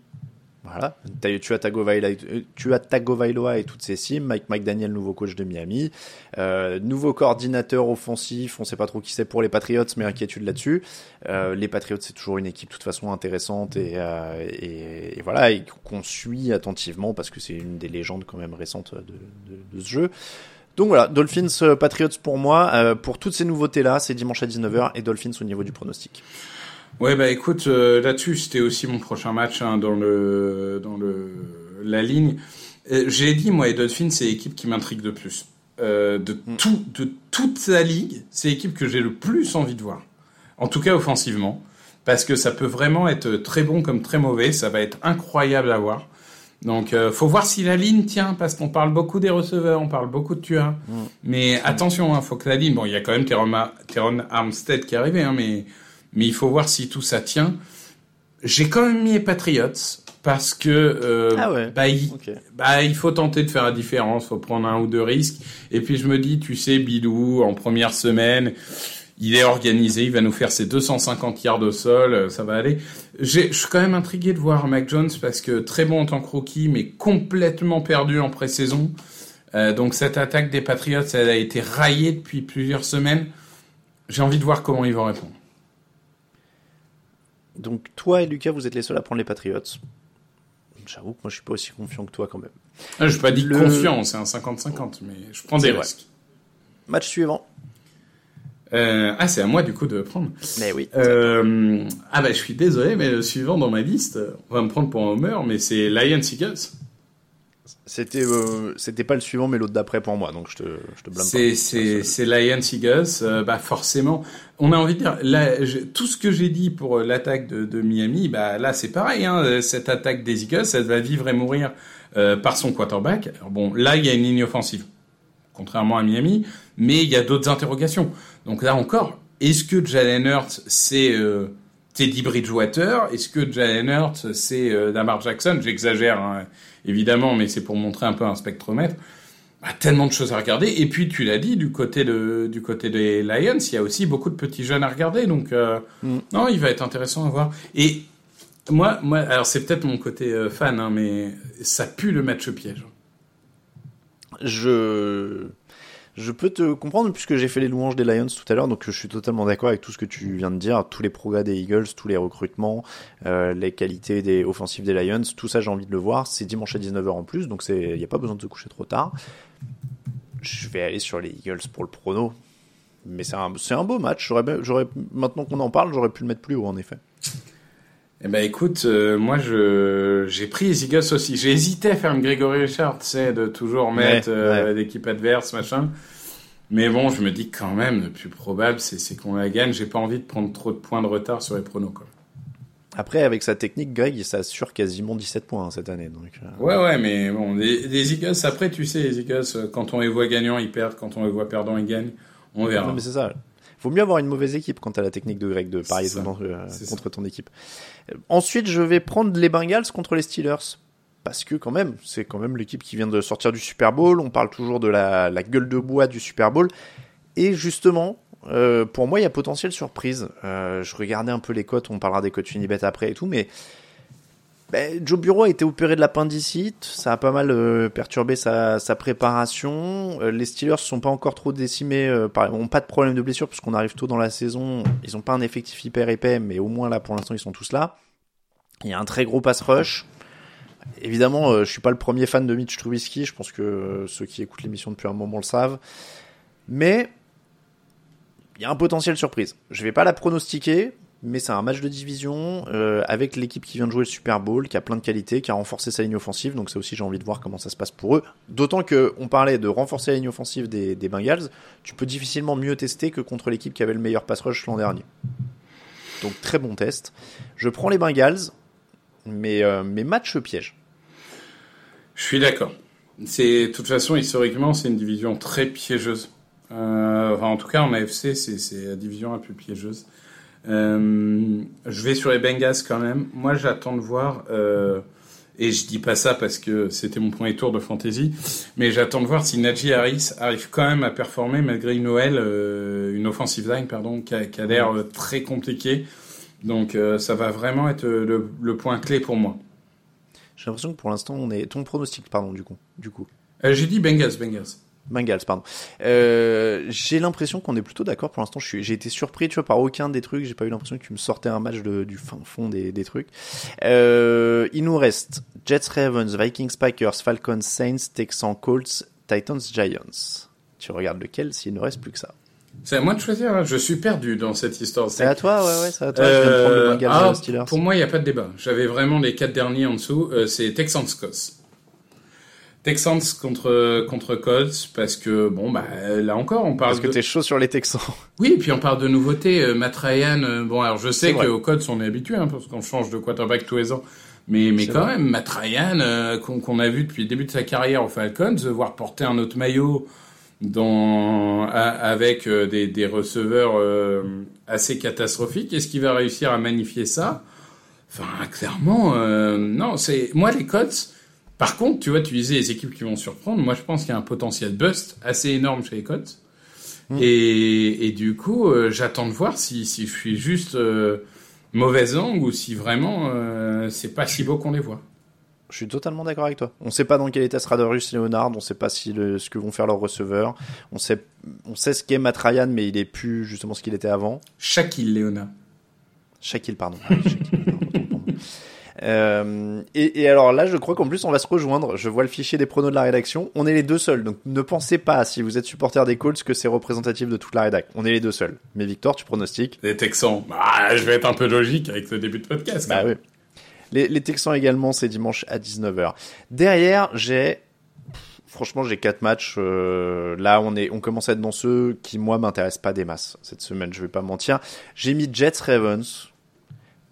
S1: Voilà. Tu as Tagovailoa, tu as Tagovailoa et toutes ses cimes. Mike McDaniel, nouveau coach de Miami. Euh, nouveau coordinateur offensif. On sait pas trop qui c'est pour les Patriots, mais inquiétude là-dessus. Euh, les Patriots, c'est toujours une équipe de toute façon intéressante et, euh, et, voilà, et qu'on suit attentivement parce que c'est une des légendes quand même récentes de, de, de ce jeu. Donc voilà, Dolphins Patriots pour moi. pour toutes ces nouveautés-là, c'est dimanche à 19h et Dolphins au niveau du pronostic.
S5: Ouais, bah écoute, euh, là-dessus, c'était aussi mon prochain match hein, dans le dans le la ligne. Euh, J'ai dit, moi, les Dolphins, c'est l'équipe qui m'intrigue de plus. Euh, de tout, de toute la ligue, c'est l'équipe que j'ai le plus envie de voir. En tout cas, offensivement, parce que ça peut vraiment être très bon comme très mauvais. Ça va être incroyable à voir. Donc, euh, faut voir si la ligne tient, parce qu'on parle beaucoup des receveurs, on parle beaucoup de tueurs. Mais attention, hein, faut que la ligne. Bon, il y a quand même Teron, Teron Armstead qui est arrivé, hein, mais mais il faut voir si tout ça tient. J'ai quand même mis les Patriots parce que euh,
S1: Ah ouais.
S5: bah, il, bah, il faut tenter de faire la différence, faut prendre un ou deux risques. Et puis je me dis, tu sais, Bilou, en première semaine, il est organisé, il va nous faire ses 250 yards au sol, euh, ça va aller. Je suis quand même intrigué de voir Mac Jones parce que très bon en tant que rookie, mais complètement perdu en pré-saison. Euh, donc cette attaque des Patriots, elle a été raillée depuis plusieurs semaines. J'ai envie de voir comment ils vont répondre.
S1: Donc toi et Lucas, vous êtes les seuls à prendre les Patriots. J'avoue que moi je suis pas aussi confiant que toi quand même.
S5: Ah, je n'ai pas dit
S1: Le-
S5: confiant, c'est un 50-50, mais je prends des risques.
S1: Match suivant.
S5: Euh, ah, c'est à moi du coup de prendre.
S1: Mais oui.
S5: Euh, ah bah je suis désolé, mais le suivant dans ma liste, on va me prendre pour un homer, mais c'est Lions Eagles.
S1: C'était euh, c'était pas le suivant mais l'autre d'après pour moi donc je te je te blâme
S5: C'est
S1: pas.
S5: c'est c'est Lions Eagles. Euh, bah forcément, on a envie de dire là, je- tout ce que j'ai dit pour euh, l'attaque de, de Miami, bah là c'est pareil. Hein, euh, cette attaque des Eagles, elle va vivre et mourir euh, par son quarterback. Alors bon, là il y a une ligne offensive, contrairement à Miami, mais il y a d'autres interrogations. Donc là encore, est-ce que Jalen Hurts c'est Teddy Bridgewater? Est-ce que Jalen Hurts c'est Lamar Jackson? J'exagère hein, évidemment, mais c'est pour montrer un peu un spectromètre. Bah, tellement de choses à regarder. Et puis, tu l'as dit, du côté de, du côté des Lions, il y a aussi beaucoup de petits jeunes à regarder. Donc, euh, non, il va être intéressant à voir. Et moi, moi, alors c'est peut-être mon côté euh, fan, hein, mais ça pue le match piège.
S1: Je je peux te comprendre puisque j'ai fait les louanges des Lions tout à l'heure donc je suis totalement d'accord avec tout ce que tu viens de dire, tous les progrès des Eagles, tous les recrutements, euh, les qualités des offensives des Lions, tout ça j'ai envie de le voir. C'est dimanche à 19h en plus donc il y a pas besoin de se coucher trop tard. Je vais aller sur les Eagles pour le prono. Mais c'est un, beau match. Maintenant qu'on en parle, j'aurais pu le mettre plus haut, en effet.
S5: Eh ben écoute, euh, moi je j'ai pris les Eagles aussi. J'ai hésité à faire une Grégory Richard, tu sais, de toujours mettre
S1: Ouais,
S5: euh,
S1: ouais.
S5: l'équipe adverse, machin. Mais bon, je me dis quand même, le plus probable, c'est qu'on la gagne. J'ai pas envie de prendre trop de points de retard sur les pronos, quoi.
S1: Après, avec sa technique, Greg, il s'assure quasiment 17 points hein, cette année. Donc, euh,
S5: Ouais, ouais, mais bon, les, les Eagles, après, tu sais, les Eagles, euh, quand on les voit gagnants, ils perdent, quand on les voit perdants, ils gagnent. On verra.
S1: Non, mais c'est ça. Vaut mieux avoir une mauvaise équipe quand t'as la technique de Greg de parier
S5: ça.
S1: euh, contre ton équipe. Ensuite, je vais prendre les Bengals contre les Steelers. Parce que quand même, c'est quand même l'équipe qui vient de sortir du Super Bowl. On parle toujours de la, la gueule de bois du Super Bowl. Et justement, euh, pour moi, il y a potentiel surprise. Euh, je regardais un peu les cotes, on parlera des cotes Unibet après et tout, mais ben, Joe Bureau a été opéré de l'appendicite, ça a pas mal euh, perturbé sa, préparation. Euh, les Steelers sont pas encore trop décimés, euh, par- pas de problème de blessure puisqu'on arrive tôt dans la saison. Ils ont pas un effectif hyper épais, mais au moins là pour l'instant ils sont tous là. Il y a un très gros pass rush. Évidemment, euh, je suis pas le premier fan de Mitch Trubisky. Je pense que ceux qui écoutent l'émission depuis un moment le savent. Mais il y a un potentiel surprise. Je vais pas la pronostiquer, mais c'est un match de division euh, avec l'équipe qui vient de jouer le Super Bowl, qui a plein de qualités, qui a renforcé sa ligne offensive. Donc ça aussi, j'ai envie de voir comment ça se passe pour eux. D'autant que on parlait de renforcer la ligne offensive des, Bengals. Tu peux difficilement mieux tester que contre l'équipe qui avait le meilleur pass rush l'an dernier. Donc très bon test. Je prends les Bengals, mais euh, mes matchs pièges.
S5: Je suis d'accord. De toute façon, historiquement, c'est une division très piégeuse. Euh, enfin, en tout cas, en AFC, c'est la division la plus piégeuse. Euh, je vais sur les Bengals quand même. Moi, j'attends de voir, euh, et je dis pas ça parce que c'était mon premier tour de fantasy, mais j'attends de voir si Najee Harris arrive quand même à performer malgré une Noël, euh, une offensive line, pardon, qui a, l'air très compliquée. Donc, ça va vraiment être le, le point clé pour moi.
S1: J'ai l'impression que pour l'instant, on est. Ton pronostic, pardon, du coup. Du coup.
S5: J'ai dit Bengals, Bengals.
S1: Bengals, pardon. Euh, j'ai l'impression qu'on est plutôt d'accord pour l'instant. J'ai été surpris, tu vois, par aucun des trucs. J'ai pas eu l'impression que tu me sortais un match de- du fin fond des, des trucs. Euh, il nous reste Jets, Ravens, Vikings, Packers, Falcons, Saints, Texans, Colts, Titans, Giants. Tu regardes lequel s'il ne reste plus que ça?
S5: C'est à moi de choisir. hein. Je suis perdu dans cette histoire.
S1: C'est à toi, ouais, ouais, c'est à toi. Je viens de prendre le
S5: Euh,
S1: Bengals
S5: ah,
S1: Steelers.
S5: pour moi, il n'y a pas de débat. J'avais vraiment les quatre derniers en dessous. C'est Texans Colts. Texans contre contre Colts parce que bon bah là encore on parle
S1: Parce que
S5: de...
S1: t'es chaud sur les Texans.
S5: oui et puis on parle de nouveautés euh, Matt Ryan euh, bon alors je sais qu'aux Colts on est habitué hein, parce qu'on change de quarterback tous les ans mais mais quand
S1: vrai.
S5: même Matt Ryan euh, qu'on a vu depuis le début de sa carrière aux Falcons voir porter un autre maillot dans avec euh, des, des receveurs euh, assez catastrophiques est-ce qu'il va réussir à magnifier ça? Enfin, clairement, non, c'est moi les Colts. Par contre, tu vois, tu disais les équipes qui vont surprendre. Moi, je pense qu'il y a un potentiel bust assez énorme chez les Colts. Et, et du coup, euh, j'attends de voir si, si je suis juste euh, mauvaise langue ou si vraiment euh, c'est pas si beau qu'on les voit.
S1: Je suis totalement d'accord avec toi. On sait pas dans quel état sera Darius Leonard, on sait pas si le, ce que vont faire leurs receveurs. On sait, on sait ce qu'est Matt Ryan, mais il est plus justement ce qu'il était avant.
S5: Shaquille Leona.
S1: Shaquille, pardon. Ah Shaquille, pardon. Euh, et, et alors là, je crois qu'en plus, on va se rejoindre. Je vois le fichier des pronos de la rédaction. On est les deux seuls. Donc ne pensez pas, si vous êtes supporter des Colts, que c'est représentatif de toute la rédac. On est les deux seuls. Mais Victor, tu pronostiques?
S5: Les Texans. Bah, je vais être un peu logique avec le début de podcast.
S1: Bah oui. Les, les Texans également, c'est dimanche à 19h. Derrière, j'ai... Franchement, j'ai quatre matchs. euh, là, on est, on commence à être dans ceux qui moi m'intéressent pas des masses cette semaine. Je vais pas mentir. J'ai mis Jets Ravens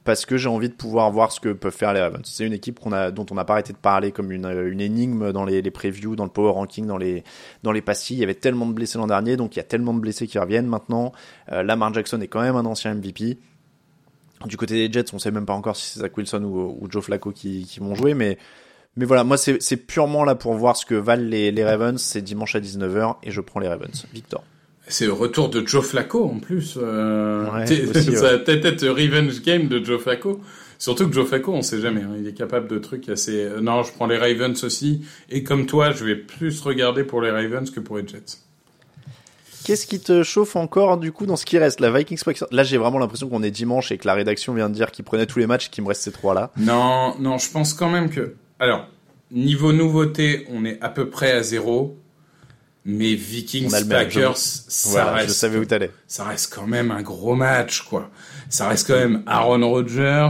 S1: parce que j'ai envie de pouvoir voir ce que peuvent faire les Ravens. C'est une équipe dont on n'a pas arrêté de parler comme une, une énigme dans les, previews, dans le power ranking, dans les, dans les pastilles. Il y avait tellement de blessés l'an dernier, donc il y a tellement de blessés qui reviennent maintenant. Euh, Lamar Jackson est quand même un ancien MVP. Du côté des Jets, on sait même pas encore si c'est Zach Wilson ou, Joe Flacco qui, vont jouer, mais voilà, moi c'est c'est purement là pour voir ce que valent les, les Ravens. C'est dimanche à 19h et je prends les Ravens. Victor.
S5: C'est le retour de Joe Flacco en plus. Euh,
S1: Ouais, aussi,
S5: ça va peut-être être revenge game de Joe Flacco. Surtout que Joe Flacco, on sait jamais. hein, il est capable de trucs assez. euh, Non, je prends les Ravens aussi. Et comme toi, je vais plus regarder pour les Ravens que pour les Jets.
S1: Qu'est-ce qui te chauffe encore du coup dans ce qui reste? La Vikings. Là, j'ai vraiment l'impression qu'on est dimanche et que la rédaction vient de dire qu'il prenait tous les matchs et qu'il me reste ces trois là.
S5: Non, non, je pense quand même que. Alors, niveau nouveauté, on est à peu près à zéro. Mais Vikings Packers, ça
S1: Voilà,
S5: reste.
S1: je savais où t'allais.
S5: ça reste quand même un gros match, quoi. Ça reste quand même Aaron Rodgers,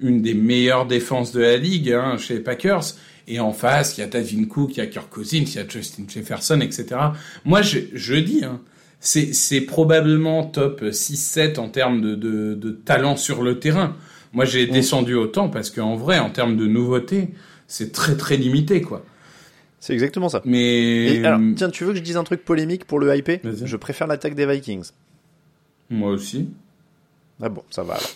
S5: une des meilleures défenses de la ligue hein, chez les Packers. Et en face, il y a Dalvin Cook, il y a Kirk Cousins, il y a Justin Jefferson, etc. Moi, je, je dis, hein, c'est, c'est probablement top 6-7 en termes de, de, de talent sur le terrain. Moi, j'ai descendu autant parce qu'en vrai, en termes de nouveauté, c'est très très limité, quoi.
S1: C'est exactement ça.
S5: Mais
S1: Et alors, tiens, tu veux que je dise un truc polémique pour le
S5: Vas-y.
S1: Je préfère l'attaque des Vikings.
S5: moi aussi.
S1: Ah bon, ça va alors.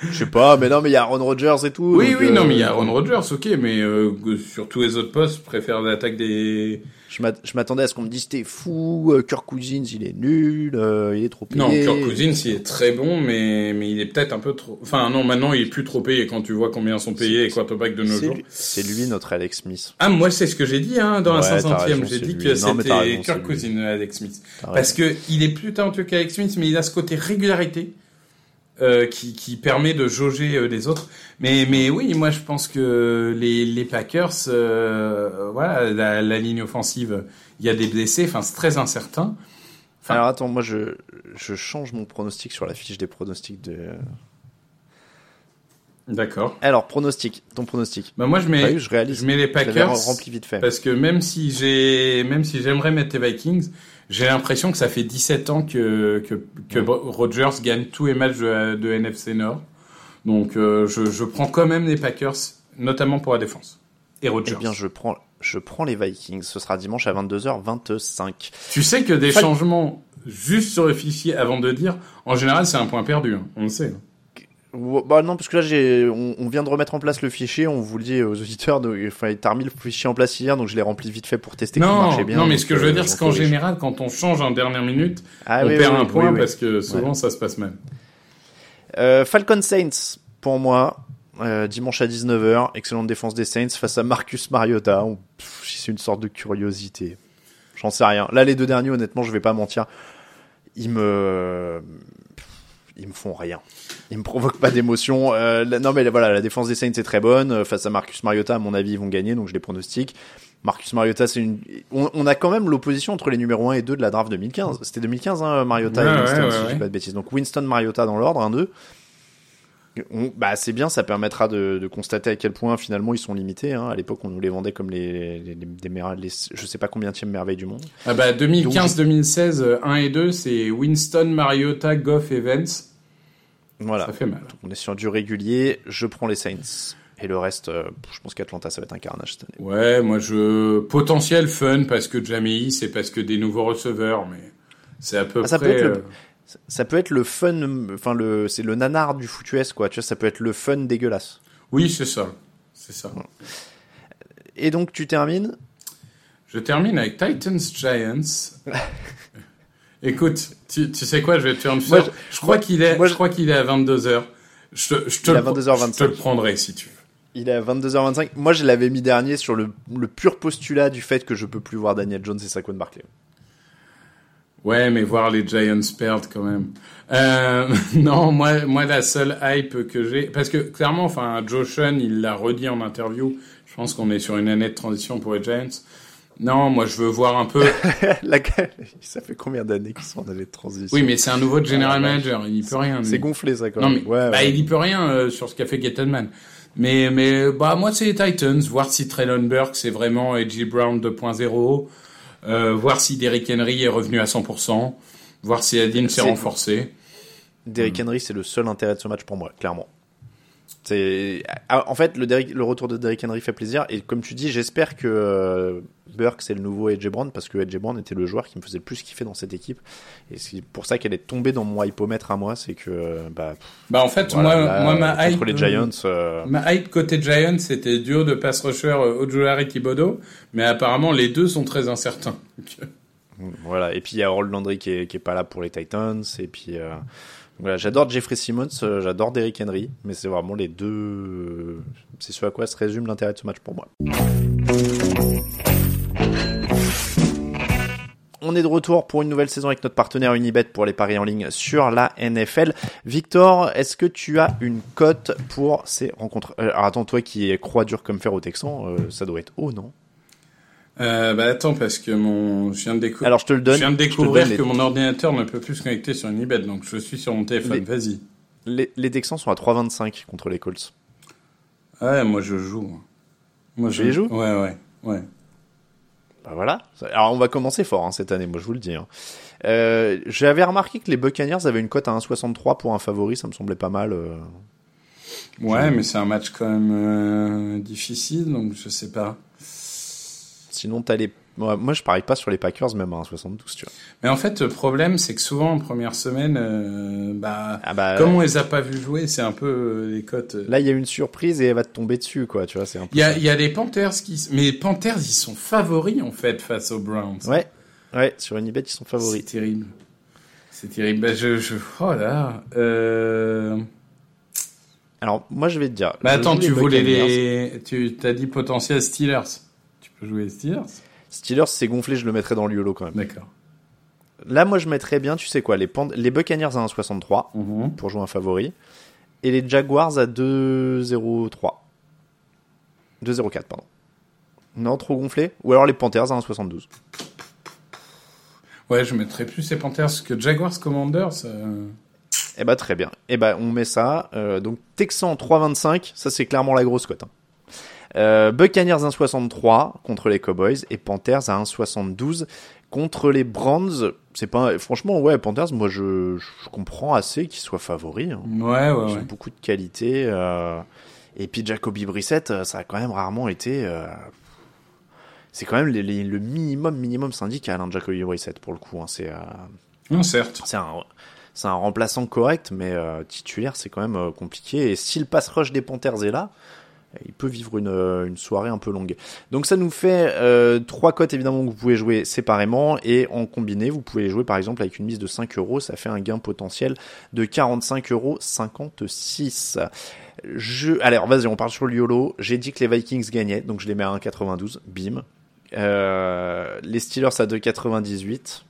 S1: Je sais pas, mais non, mais il y a Aaron Rodgers et tout.
S5: Oui,
S1: donc,
S5: oui,
S1: euh,
S5: non, mais il y a Aaron Rodgers, ok, mais euh, sur tous les autres postes, je préfère l'attaque des.
S1: Je m'att- je m'attendais à ce qu'on me dise t'es fou, euh, Kirk Cousins il est nul, euh, il est trop payé.
S5: Non, Kirk Cousins, il est très bon, mais, mais il est peut-être un peu trop. Enfin, non, maintenant, il est plus trop payé quand tu vois combien sont payés les quarterbacks de nos jours.
S1: c'est lui notre Alex Smith.
S5: Ah, moi, c'est ce que j'ai dit, hein, dans
S1: Ouais,
S5: la
S1: t'as
S5: 500
S1: raison,
S5: e J'ai
S1: c'est
S5: dit
S1: lui.
S5: que c'était Kirk. Cousins, Alex Smith. Parce que il est plus talentueux qu'Alex Smith, mais il a ce côté régularité. Euh, qui, qui permet de jauger euh, les autres. Mais, mais oui, moi je pense que les, les Packers, euh, voilà, la, la ligne offensive, il y a des blessés, enfin c'est très incertain.
S1: Alors attends, moi je, je change mon pronostic sur la fiche des pronostics de.
S5: D'accord.
S1: Alors pronostic, ton pronostic.
S5: Bah moi je mets,
S1: vu, je réalise.
S5: je mets les Packers
S1: rempli vite fait.
S5: parce que même si j'ai, même si j'aimerais mettre les Vikings, j'ai l'impression que ça fait 17 ans que que, que Rodgers gagne tous les matchs de, de NFC Nord. Donc euh, je, je prends quand même les Packers, notamment pour la défense. Et
S1: Eh
S5: Rodgers.
S1: bien, je prends, je prends les Vikings. Ce sera dimanche à 22h25.
S5: Tu sais que des
S1: Fal-
S5: changements juste sur le fichier avant de dire, en général c'est un point perdu. hein. On le sait.
S1: Bah non, parce que là, j'ai, on, on vient de remettre en place le fichier. On vous le dit aux auditeurs. Donc, enfin, t'as remis le fichier en place hier, donc je l'ai rempli vite fait pour tester
S5: Non,
S1: marchait bien.
S5: non, mais ce que je veux
S1: euh,
S5: dire, c'est qu'en général, quand on change en dernière minute,
S1: Ah
S5: on
S1: oui,
S5: perd
S1: oui,
S5: un
S1: oui,
S5: point parce que souvent ça se passe mal.
S1: Euh, Falcon Saints, pour moi, euh, dimanche à 19h, excellente défense des Saints face à Marcus Mariota. Pff, C'est une sorte de curiosité. J'en sais rien. Là, les deux derniers, honnêtement, je vais pas mentir. Ils me, ils me font rien. Ils me provoquent pas d'émotion. Euh, non, mais voilà, la défense des Saints est très bonne. Euh, Face à Marcus Mariota, à mon avis, ils vont gagner, donc je les pronostique. Marcus Mariota, c'est une. On, on a quand même l'opposition entre les numéros 1 et 2 de la draft 2015. C'était 2015, hein, Mariota
S5: Ouais,
S1: et Winston,
S5: ouais,
S1: si je dis pas de bêtises. Donc Winston, Mariota dans l'ordre, 1-2. On- Bah, c'est bien, ça permettra de, de constater à quel point finalement ils sont limités. Hein. À l'époque, on nous les vendait comme les, les, les- des mer- les- je sais pas combien de merveilles du monde.
S5: Ah bah 2015-2016, euh, 1 et 2, c'est Winston, Mariota, Goff et Vance.
S1: Voilà.
S5: Ça fait mal.
S1: On est sur du régulier. Je prends les Saints. Et le reste, euh, je pense qu'Atlanta, ça va être un carnage cette année.
S5: Ouais, moi je potentiel fun parce que Jamie, c'est parce que des nouveaux receveurs, mais c'est à peu
S1: Ah, ça peut
S5: près.
S1: être le-
S5: euh,
S1: Ça- peut être le fun, enfin le, c'est le nanar du foot US quoi. Tu vois, ça peut être le fun dégueulasse.
S5: Oui, c'est ça, c'est ça.
S1: Et donc tu termines.
S5: Je termine avec Titans Giants. Écoute, tu, tu sais quoi, je vais te faire une
S1: Moi,
S5: fleur. Je, crois qu'il est,
S1: moi,
S5: je crois qu'il est à 22 h Je, te- je te le-
S1: à 22h25.
S5: Je te le prendrai si tu veux.
S1: Il est à 22h25. Moi, je l'avais mis dernier sur le, le pur postulat du fait que je peux plus voir Daniel Jones et Saquon Barkley.
S5: Ouais, mais voir les Giants perdre quand même. Euh, non, moi, moi la seule hype que j'ai, parce que clairement, enfin, Joe Sean, il l'a redit en interview. Je pense qu'on est sur une année de transition pour les Giants. Non, moi, je veux voir un peu.
S1: Ça fait combien d'années qu'ils sont en année de transition?
S5: Oui, mais c'est un nouveau general
S1: Ah,
S5: manager. Il y peut rien.
S1: c'est gonflé ça quand
S5: Non,
S1: même.
S5: mais
S1: ouais,
S5: bah,
S1: ouais.
S5: il y peut rien euh, sur ce qu'a fait Gettleman. Mais, mais bah, moi, c'est les Titans. Voir si Traylon Burke, c'est vraiment A.J. Brown 2.0. Euh, voir si Derrick Henry est revenu à 100%. Voir si Adin s'est renforcé.
S1: Derrick Henry, c'est le seul intérêt de ce match pour moi, clairement. C'est ah, en fait le, Derrick- le retour de Derrick Henry fait plaisir et comme tu dis, j'espère que euh, Burke c'est le nouveau Brown parce que Brown était le joueur qui me faisait le plus kiffer dans cette équipe et c'est pour ça qu'elle est tombée dans mon hypomètre à moi, c'est que euh, bah
S5: Bah, en fait,
S1: voilà,
S5: moi,
S1: là,
S5: moi, ma hype.
S1: les Giants, euh,
S5: Ma hype côté Giants, c'était duo de pass rusher Ojulari et Thibodeau. Mais apparemment, les deux sont très incertains.
S1: Voilà et puis il y a Harold Landry qui est, qui est pas là pour les Titans et puis euh, j'adore Jeffrey Simmons, euh, j'adore Derrick Henry, mais c'est vraiment les deux euh, c'est ce à quoi se résume l'intérêt de ce match pour moi. On est de retour pour une nouvelle saison avec notre partenaire Unibet pour les paris en ligne sur la NFL. Victor, est-ce que tu as une cote pour ces rencontres? Euh, Alors attends, toi qui crois dur comme fer au Texan, euh, ça doit être haut, non?
S5: Euh, bah attends, parce que mon, je viens de découvrir.
S1: Alors je te le donne.
S5: je viens de
S1: je te
S5: découvrir
S1: donne les-
S5: que mon ordinateur ne peut plus se connecter sur une eBay, donc je suis sur mon téléphone.
S1: Les-
S5: Vas-y.
S1: Les, les Texans sont à 3,25 contre les Colts.
S5: Ouais, moi je joue. Moi
S1: Tu les joues?
S5: Ouais, ouais, ouais.
S1: Bah voilà. Alors on va commencer fort hein, cette année, moi je vous le dis. hein. Euh, J'avais remarqué que les Buccaneers avaient une cote à 1,63 pour un favori, ça me semblait pas mal. euh.
S5: Ouais, mais c'est un match quand même difficile, donc je sais pas.
S1: Sinon t'as les... Moi je parie pas sur les Packers même à 1,72 tu vois.
S5: Mais en fait, le problème, c'est que souvent en première semaine, euh, bah,
S1: Ah bah,
S5: comme on les a pas vus jouer, c'est un peu euh, les cotes. euh.
S1: Là il y a une surprise et elle va te tomber dessus quoi, tu vois, c'est un.
S5: Il y a, y a les Panthers qui, mais les Panthers, ils sont favoris en fait face aux Browns.
S1: Ouais, ouais, sur Unibet ils sont
S5: C'est
S1: favoris.
S5: terrible. C'est terrible. Bah, je, je, oh là. Euh...
S1: Alors moi je vais te dire...
S5: Bah, attends, tu voulais les, tu t'as dit potentiel Steelers. Peux jouer Steelers.
S1: Steelers c'est gonflé, je le mettrais dans le YOLO quand même.
S5: D'accord.
S1: Là moi je mettrais bien, tu sais quoi, les, Pan- les Buccaneers à 1,63
S5: Mhm.
S1: pour jouer un favori. Et les Jaguars à 2,03. 2,04, pardon. Non, trop gonflé Ou alors les Panthers à 1,72.
S5: Ouais, je mettrais plus les Panthers que Jaguars Commanders. euh.
S1: Eh bah très bien. Eh bah on met ça. Euh, donc Texan 3,25, ça c'est clairement la grosse cote. hein. Euh, Buccaneers 1,63 contre les Cowboys et Panthers à 1,72 contre les Browns. C'est pas franchement ouais Panthers. Moi je, je comprends assez qu'ils soient favoris. hein.
S5: Ouais, ouais,
S1: Ils
S5: ouais.
S1: ont beaucoup de qualité. euh, et puis Jacoby Brissett, euh, ça a quand même rarement été. euh, c'est quand même les- les- le minimum, minimum syndical, hein, Jacoby Brissett, pour le coup. hein, c'est, euh,
S5: Non, certes.
S1: c'est un, c'est un remplaçant correct, mais euh, titulaire, c'est quand même euh, compliqué. Et si le pass rush des Panthers est là, il peut vivre une, euh, une soirée un peu longue. Donc ça nous fait euh, trois cotes évidemment que vous pouvez jouer séparément et en combiné, vous pouvez les jouer par exemple avec une mise de 5 euros, ça fait un gain potentiel de 45 euros 56. Je, alors vas-y, on parle sur le YOLO. J'ai dit que les Vikings gagnaient, donc je les mets à 1,92, bim. Euh, les Steelers à 2,98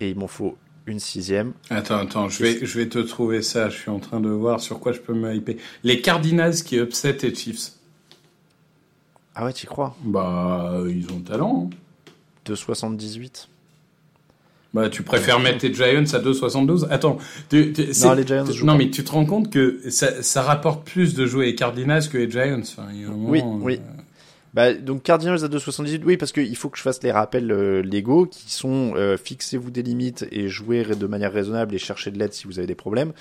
S1: et il m'en faut une sixième.
S5: Attends, attends, je vais, je vais te trouver ça. Je suis en train de voir sur quoi je peux me hyper. Les Cardinals qui upset les Chiefs.
S1: Ah ouais, tu crois?
S5: Bah, ils ont le talent. Hein.
S1: 2,78.
S5: Bah, tu préfères mettre tes Giants à 2,72 Attends, tu, tu,
S1: Non, les Giants jouent
S5: non mais tu te rends compte que ça, ça rapporte plus de jouer les Cardinals que les Giants. Enfin,
S1: Oui, oui.
S5: euh,
S1: Bah, donc Cardinals à 2,78, oui, parce qu'il faut que je fasse les rappels euh, légaux qui sont euh, fixez-vous des limites et jouez de manière raisonnable et cherchez de l'aide si vous avez des problèmes.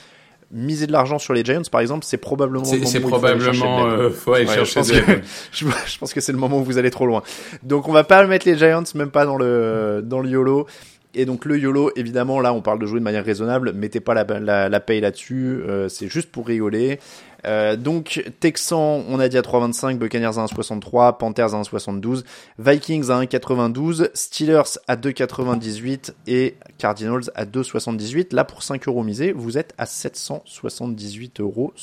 S1: Miser de l'argent sur les Giants, par exemple, c'est probablement le
S5: C'est
S1: moment
S5: c'est
S1: où il faut aller chercher de
S5: probablement
S1: l'aide. Ouais, pense que, je pense que c'est le moment où vous allez trop loin. Donc on va pas mettre les Giants, même pas dans le dans le YOLO. Et donc le YOLO, évidemment, là on parle de jouer de manière raisonnable. Mettez pas la, la, la paye là-dessus, euh, c'est juste pour rigoler. Euh, donc Texans, on a dit à 3,25, Buccaneers à 1,63, Panthers à 1,72, Vikings à 1,92, Steelers à 2,98 et Cardinals à 2,78. Là pour 5 euros misés, vous êtes à 778,63 euros.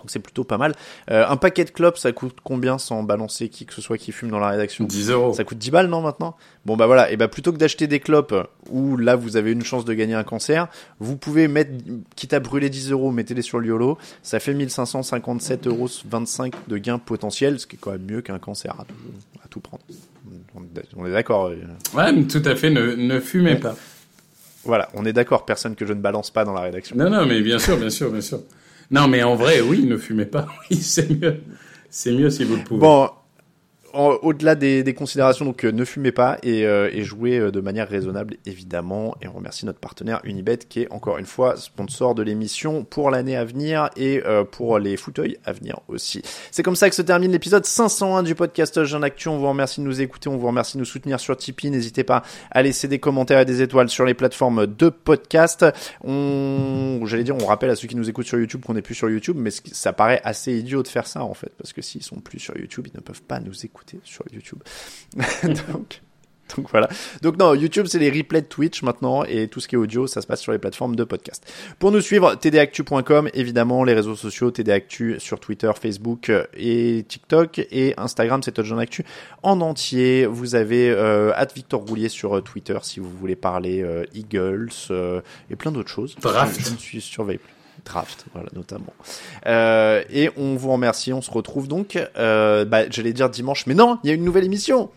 S1: Donc c'est plutôt pas mal. Euh, un paquet de clopes, ça coûte combien sans balancer qui que ce soit qui fume dans la rédaction
S5: 10 euros.
S1: Ça coûte 10 balles, non, maintenant? Bon, bah voilà. Et bah plutôt que d'acheter des clopes où là vous avez une chance de gagner un cancer, vous pouvez mettre, quitte à brûler 10 euros, mettez-les sur le YOLO. Ça fait 1557 euros 25 de gains potentiels, ce qui est quand même mieux qu'un cancer à tout, à tout prendre. On est- d'accord. euh,
S5: Ouais, mais tout à fait. Ne, ne fumez pas.
S1: Voilà, on est d'accord. Personne que je ne balance pas dans la rédaction.
S5: Non, non, mais bien sûr, bien sûr, bien sûr. Non, mais en vrai, oui, ne fumez pas. Oui, c'est mieux. C'est mieux si vous le pouvez.
S1: Bon, au-delà des, des considérations, donc euh, ne fumez pas et, euh, et jouez euh, de manière raisonnable, évidemment. Et on remercie notre partenaire Unibet qui est encore une fois sponsor de l'émission pour l'année à venir et euh, pour les fauteuils à venir aussi. C'est comme ça que se termine l'épisode 501 du podcast Jeune Actu. On vous remercie de nous écouter, on vous remercie de nous soutenir sur Tipeee. N'hésitez pas à laisser des commentaires et des étoiles sur les plateformes de podcast. On, j'allais dire, on rappelle à ceux qui nous écoutent sur YouTube qu'on n'est plus sur YouTube, mais ça paraît assez idiot de faire ça en fait, parce que s'ils sont plus sur YouTube, ils ne peuvent pas nous écouter sur YouTube. donc, donc voilà. Donc non, YouTube c'est les replays de Twitch maintenant et tout ce qui est audio, ça se passe sur les plateformes de podcast. Pour nous suivre, tdactu.com, évidemment les réseaux sociaux, tdactu sur Twitter, Facebook euh, et TikTok et Instagram, c'est Touchdown Actu en entier. Vous avez euh, Victor Roulier sur euh, Twitter si vous voulez parler euh, Eagles euh, et plein d'autres choses.
S5: Draft.
S1: Je ne suis surveille plus. Draft, voilà, notamment. Euh, et on vous remercie, on se retrouve donc, euh, bah, j'allais dire dimanche, mais non, il y a une nouvelle émission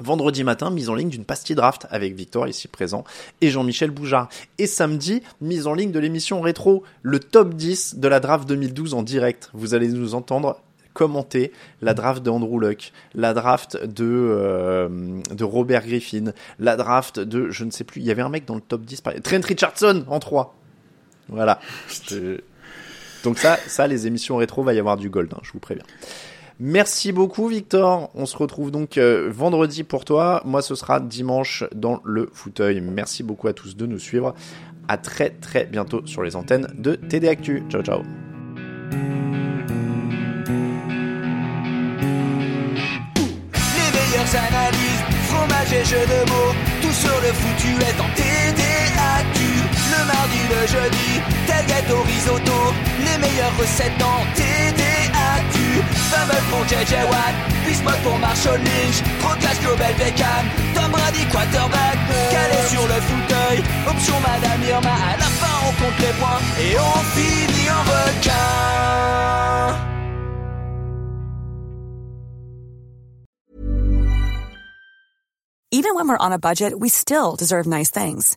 S1: Vendredi matin, mise en ligne d'une pastille draft avec Victor ici présent et Jean-Michel Boujard. Et samedi, mise en ligne de l'émission rétro, le top 10 de la draft 2012 en direct. Vous allez nous entendre commenter la draft de Andrew Luck, la draft de, euh, de Robert Griffin, la draft de, je ne sais plus, il y avait un mec dans le top 10, par- Trent Richardson en 3. Voilà. Donc ça, ça, les émissions rétro, va y avoir du gold, hein, je vous préviens. Merci beaucoup Victor. On se retrouve donc euh, vendredi pour toi. Moi ce sera dimanche dans le fauteuil. Merci beaucoup à tous de nous suivre. À très très bientôt sur les antennes de TD Actu. Ciao ciao.
S8: De mots, tout sur le foutu est en. Le mardi, le jeudi, tel gâteau risotto, les meilleures recettes en TDAQ. Fumble pour JJ Watt, Bismuth pour Marshall Lynch, Proclash Global Beckham, Tom Brady quarterback, calé sur le fauteuil, option Madame Irma, à la fin on compte les points et on finit en requin.
S9: Even when we're on a budget, we still deserve nice things.